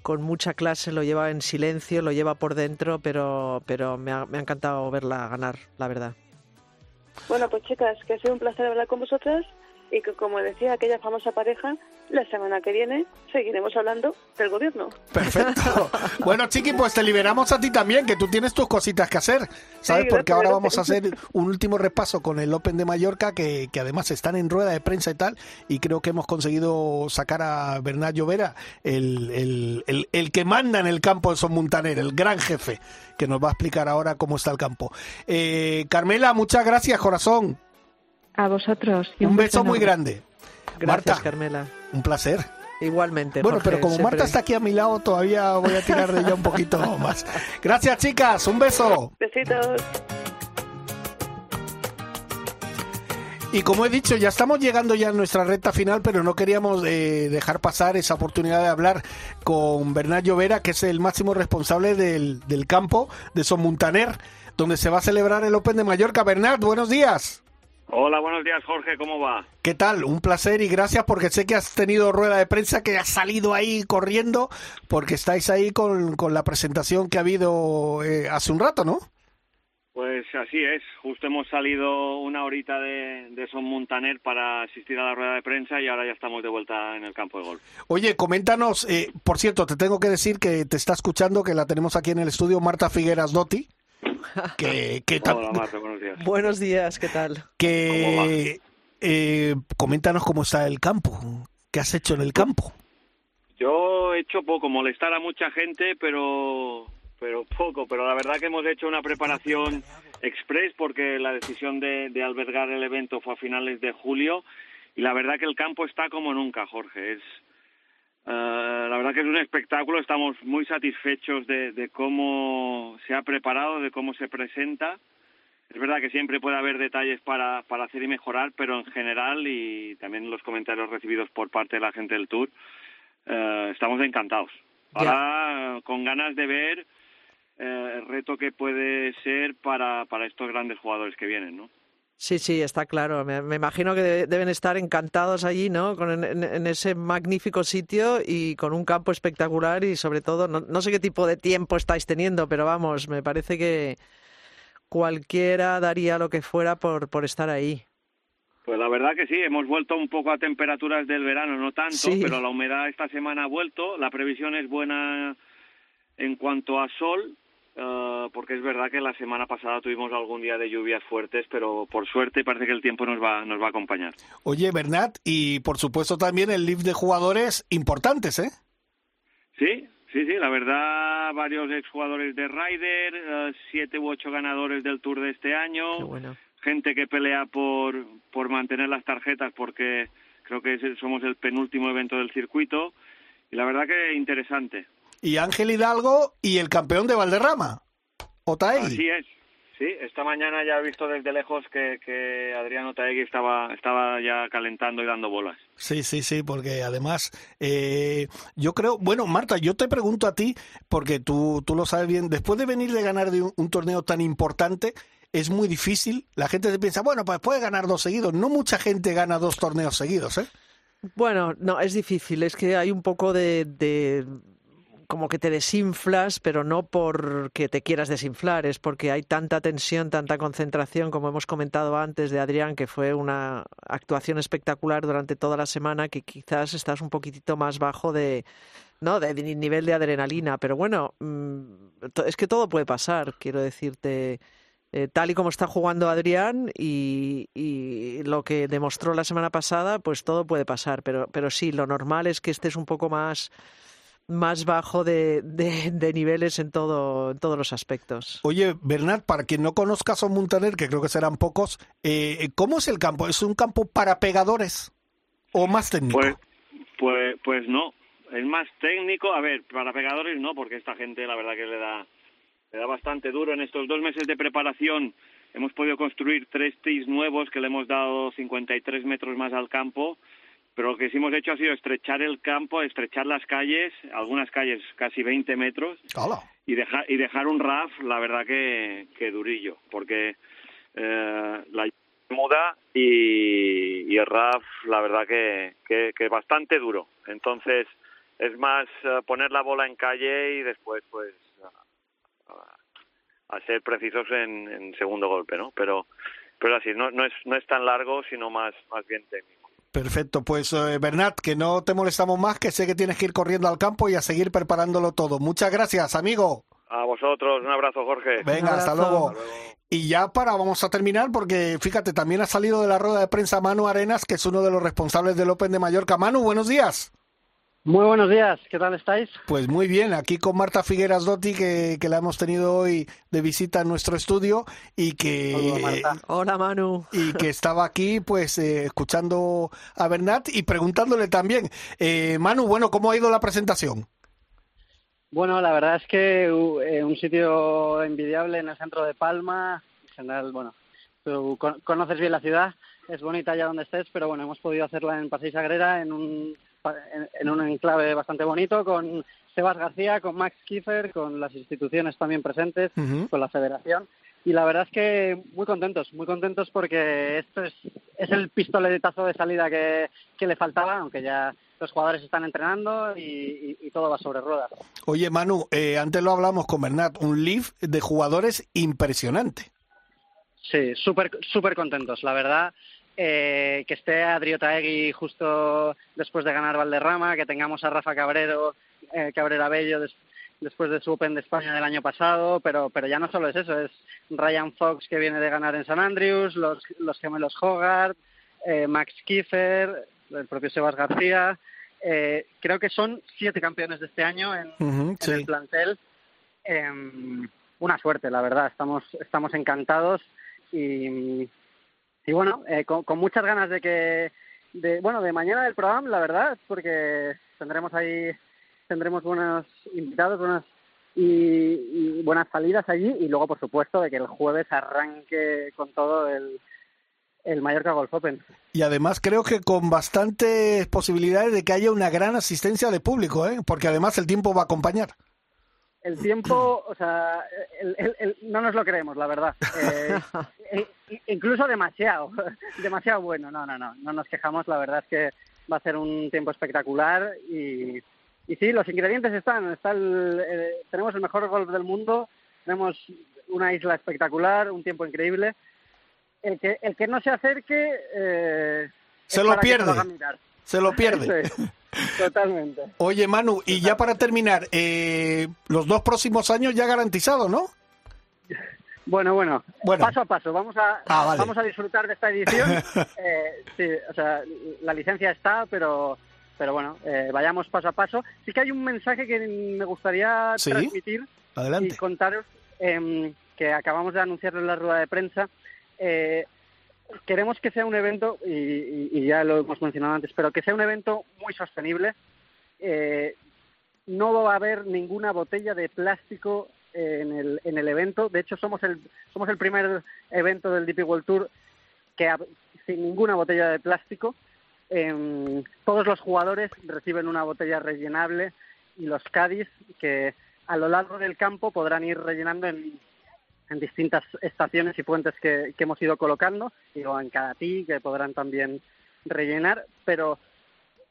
con mucha clase, lo lleva en silencio, lo lleva por dentro, pero, pero me, ha, me ha encantado verla ganar, la verdad. Bueno, pues chicas, que ha sido un placer hablar con vosotras y que, como decía aquella famosa pareja, la semana que viene seguiremos hablando del gobierno. Perfecto. (laughs) Bueno, Chiqui, pues te liberamos a ti también, que tú tienes tus cositas que hacer, ¿sabes? Sí, Porque ahora vamos a hacer un último repaso con el Open de Mallorca, que, que además están en rueda de prensa y tal, y creo que hemos conseguido sacar a Bernat Llovera, el, el, el, el que manda en el campo de Son Montaner, el gran jefe, que nos va a explicar ahora cómo está el campo. Eh, Carmela, muchas gracias, corazón. A vosotros. y Un beso muy grande. Gracias, Marta, Carmela. un placer. Igualmente. Bueno, Jorge, pero como siempre. Marta está aquí a mi lado, todavía voy a tirar de ella un poquito (laughs) más. Gracias, chicas. Un beso. Besitos. Y como he dicho, ya estamos llegando ya a nuestra recta final, pero no queríamos eh, dejar pasar esa oportunidad de hablar con Bernat Llovera, que es el máximo responsable del, del campo de Son Montaner, donde se va a celebrar el Open de Mallorca. Bernat, buenos días. Hola, buenos días, Jorge, ¿cómo va? ¿Qué tal? Un placer y gracias porque sé que has tenido rueda de prensa, que has salido ahí corriendo, porque estáis ahí con, con la presentación que ha habido eh, hace un rato, ¿no? Pues así es, justo hemos salido una horita de, de Son Montaner para asistir a la rueda de prensa y ahora ya estamos de vuelta en el campo de golf. Oye, coméntanos, eh, por cierto, te tengo que decir que te está escuchando, que la tenemos aquí en el estudio, Marta Figueras Dotti, que, que, Hola, Marta, buenos días. Buenos días, ¿qué tal? que eh, coméntanos cómo está el campo, qué has hecho en el campo. Yo he hecho poco, molestar a mucha gente, pero pero poco, pero la verdad que hemos hecho una preparación express porque la decisión de, de albergar el evento fue a finales de julio y la verdad que el campo está como nunca, Jorge. Es eh, la verdad que es un espectáculo, estamos muy satisfechos de, de cómo se ha preparado, de cómo se presenta. Es verdad que siempre puede haber detalles para, para hacer y mejorar, pero en general y también los comentarios recibidos por parte de la gente del Tour, eh, estamos encantados. Ahora con ganas de ver eh, el reto que puede ser para, para estos grandes jugadores que vienen, ¿no? Sí, sí, está claro. Me, me imagino que de- deben estar encantados allí, ¿no? Con, en, ese magnífico sitio y con un campo espectacular y sobre todo, no, no sé qué tipo de tiempo estáis teniendo, pero vamos, me parece que cualquiera daría lo que fuera por, por estar ahí. Pues la verdad que sí, hemos vuelto un poco a temperaturas del verano, no tanto, Sí. pero la humedad esta semana ha vuelto, la previsión es buena en cuanto a sol, eh, porque es verdad que la semana pasada tuvimos algún día de lluvias fuertes, pero por suerte parece que el tiempo nos va, nos va a acompañar. Oye, Bernat, y por supuesto también el lift de jugadores importantes, ¿eh? Sí, sí, sí, la verdad, varios exjugadores de Ryder, eh, siete u ocho ganadores del Tour de este año, bueno. gente que pelea por, por mantener las tarjetas porque creo que somos el penúltimo evento del circuito y la verdad que interesante. Y Ángel Hidalgo y el campeón de Valderrama, Otaegui. Así es. Sí, esta mañana ya he visto desde lejos que, que Adriano Taegui estaba, estaba ya calentando y dando bolas. Sí, sí, sí, porque además eh, yo creo, bueno, Marta, yo te pregunto a ti, porque tú, tú lo sabes bien, después de venir de ganar de un, un torneo tan importante, es muy difícil, la gente se piensa, bueno, pues puede ganar dos seguidos, no mucha gente gana dos torneos seguidos, ¿eh? Bueno, no, es difícil, es que hay un poco de, de como que te desinflas, pero no porque te quieras desinflar, es porque hay tanta tensión, tanta concentración, como hemos comentado antes de Adrián, que fue una actuación espectacular durante toda la semana, que quizás estás un poquitito más bajo de, ¿no? de, nivel de adrenalina. Pero bueno, mm, es que todo puede pasar, quiero decirte. eh, tal y como está jugando Adrián y, y lo que demostró la semana pasada, pues todo puede pasar. Pero, pero sí, lo normal es que estés un poco más, más bajo de, de- de niveles en, todo, en todos los aspectos. Oye, Bernat, para quien no conozca Son Montaner, que creo que serán pocos, eh, ¿cómo es el campo? ¿Es un campo para pegadores o más técnico? Pues, pues, pues no, es más técnico. A ver, para pegadores no, porque esta gente la verdad que le da, le da bastante duro. En estos dos meses de preparación hemos podido construir tres tees nuevos que le hemos dado 53 metros más al campo. Pero lo que sí hemos hecho ha sido estrechar el campo, estrechar las calles, algunas calles casi 20 metros, y dejar y dejar un RAF la verdad que, que durillo porque eh, la muda y, y el RAF la verdad que, que, que bastante duro entonces es más eh, poner la bola en calle y después pues a ser precisos en, en segundo golpe, ¿no? Pero pero así no no es no es tan largo, sino más más bien técnico. Perfecto, pues eh, Bernat, que no te molestamos más, que sé que tienes que ir corriendo al campo y a seguir preparándolo todo. Muchas gracias, amigo. A vosotros, un abrazo, Jorge. Venga, hasta luego. Y ya para, vamos a terminar, porque fíjate, también ha salido de la rueda de prensa Manu Arenas, que es uno de los responsables del Open de Mallorca. Manu, buenos días. Muy buenos días, ¿qué tal estáis? Pues muy bien, aquí con Marta Figueras Dotti, que, que la hemos tenido hoy de visita en nuestro estudio y que, Hola, Manu. y que estaba aquí pues eh, escuchando a Bernat y preguntándole también. Eh, Manu, bueno, ¿cómo ha ido la presentación? Bueno, la verdad es que uh, eh, un sitio envidiable en el centro de Palma. En general, bueno, tú con- conoces bien la ciudad, es bonita allá donde estés, pero bueno, hemos podido hacerla en Paseo Sagrera, en un, en, en un enclave bastante bonito, con Sebas García, con Max Kiefer, con las instituciones también presentes, con la federación. Y la verdad es que muy contentos, muy contentos porque esto es, es el pistoletazo de salida que, que le faltaba, aunque ya los jugadores están entrenando y, y- y todo va sobre ruedas. Oye, Manu, eh, antes lo hablamos con Bernat, un live de jugadores impresionante. Sí, súper súper contentos, la verdad. Eh, que esté Adrio Taegui justo después de ganar Valderrama, que tengamos a Rafa Cabrero, eh, Cabrera Bello des- después de su Open de España del año pasado, pero, pero ya no solo es eso, es Ryan Fox que viene de ganar en San Andrews, los, los gemelos Hogarth, eh, Max Kiefer, el propio Sebas García. Eh, creo que son siete campeones de este año en, Ujú, en sí. el plantel. Em, una suerte, la verdad. Estamos, estamos encantados y, y bueno, eh, con, con muchas ganas de que, de, bueno, de mañana del programa, la verdad, porque tendremos ahí, tendremos buenos invitados, buenas y, y buenas salidas allí y luego, por supuesto, de que el jueves arranque con todo el, el Mallorca Golf Open. Y además creo que con bastantes posibilidades de que haya una gran asistencia de público, ¿eh? porque además el tiempo va a acompañar. El tiempo, (clears throat) o sea, el- el- el- no nos lo creemos, la verdad. (laughs) Eh, incluso demasiado, (laughs) demasiado bueno. No, no, no, no nos quejamos. La verdad es que va a ser un tiempo espectacular y, y sí, los ingredientes están. Está eh, tenemos el mejor golf del mundo, tenemos una isla espectacular, un tiempo increíble. El que, el que no se acerque eh, Se lo que pierde. lo. Se lo pierde. Sí, totalmente. (laughs) Oye, Manu, y ya para terminar, eh, los dos próximos años ya garantizados, ¿no? Bueno, bueno, Bueno. paso a paso. Vamos a, Ah, vale. vamos a disfrutar de esta edición. (laughs) Eh, sí, o sea, la licencia está, pero, pero bueno, eh, vayamos paso a paso. Sí que hay un mensaje que me gustaría Sí, transmitir adelante. y contaros em, que acabamos de anunciarlo en la rueda de prensa. Eh, queremos que sea un evento, y, y- ya lo hemos mencionado antes, pero que sea un evento muy sostenible. Eh, no va a haber ninguna botella de plástico eh, en el, en el evento. De hecho, somos el, somos el primer evento del DP World Tour que sin ninguna botella de plástico. Em, todos los jugadores reciben una botella rellenable y los caddies que a lo largo del campo podrán ir rellenando en, en distintas estaciones y puentes que, hemos ido colocando, y luego en cada tee que podrán también rellenar, pero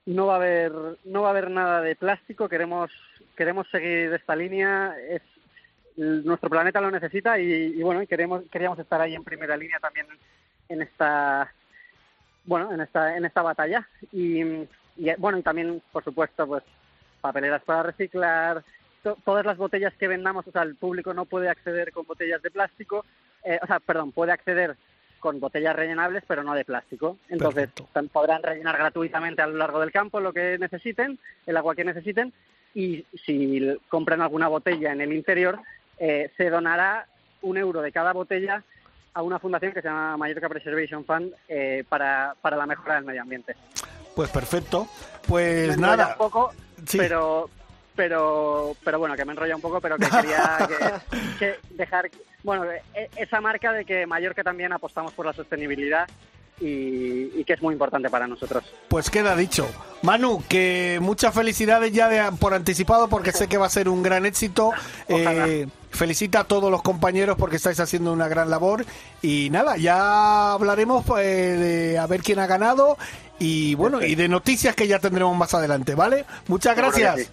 no va a haber no va a haber nada de plástico queremos queremos seguir esta línea es nuestro planeta lo necesita y, y bueno queremos queríamos estar ahí en primera línea también en esta bueno en esta en esta batalla. Y, y, bueno y también por supuesto pues papeleras para reciclar to- todas las botellas que vendamos o sea el público no puede acceder con botellas de plástico eh, o sea perdón puede acceder con botellas rellenables, pero no de plástico. Entonces, podrán rellenar gratuitamente a lo largo del campo lo que necesiten, el agua que necesiten, y si compran alguna botella en el interior, eh, se donará un euro de cada botella a una fundación que se llama Mallorca Preservation Fund eh, para, para la mejora del medio ambiente. Pues perfecto. Me Pues enrolla nada. un poco, Sí. pero pero pero bueno que me enrolla un poco pero que quería que, (laughs) que dejar bueno e- esa marca de que Mallorca también apostamos por la sostenibilidad y, y que es muy importante para nosotros Pues queda dicho. Manu, que muchas felicidades ya de- por anticipado porque sé que va a ser un gran éxito. (laughs) Eh, felicita a todos los compañeros porque estáis haciendo una gran labor. Y nada, ya hablaremos eh, de a ver quién ha ganado y bueno, y de noticias que ya tendremos más adelante, ¿vale? Muchas gracias.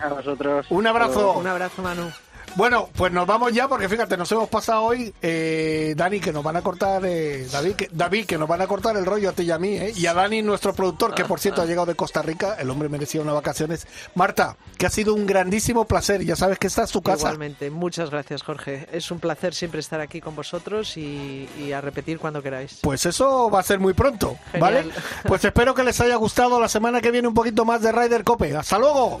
A vosotros. Un abrazo. Un abrazo, Manu. Bueno, pues nos vamos ya porque fíjate, nos hemos pasado hoy, eh, Dani, que nos van a cortar, eh, David, que, David, que nos van a cortar el rollo a ti y a mí, eh, y a Dani, nuestro productor, que por cierto ha llegado de Costa Rica, el hombre merecía unas vacaciones. Marta, que ha sido un grandísimo placer, ya sabes que esta es tu casa. Igualmente, muchas gracias, Jorge. Es un placer siempre estar aquí con vosotros y, y a repetir cuando queráis. Pues eso va a ser muy pronto, ¿vale? Genial. Pues espero que les haya gustado la semana que viene un poquito más de Ryder Cope. ¡Hasta luego!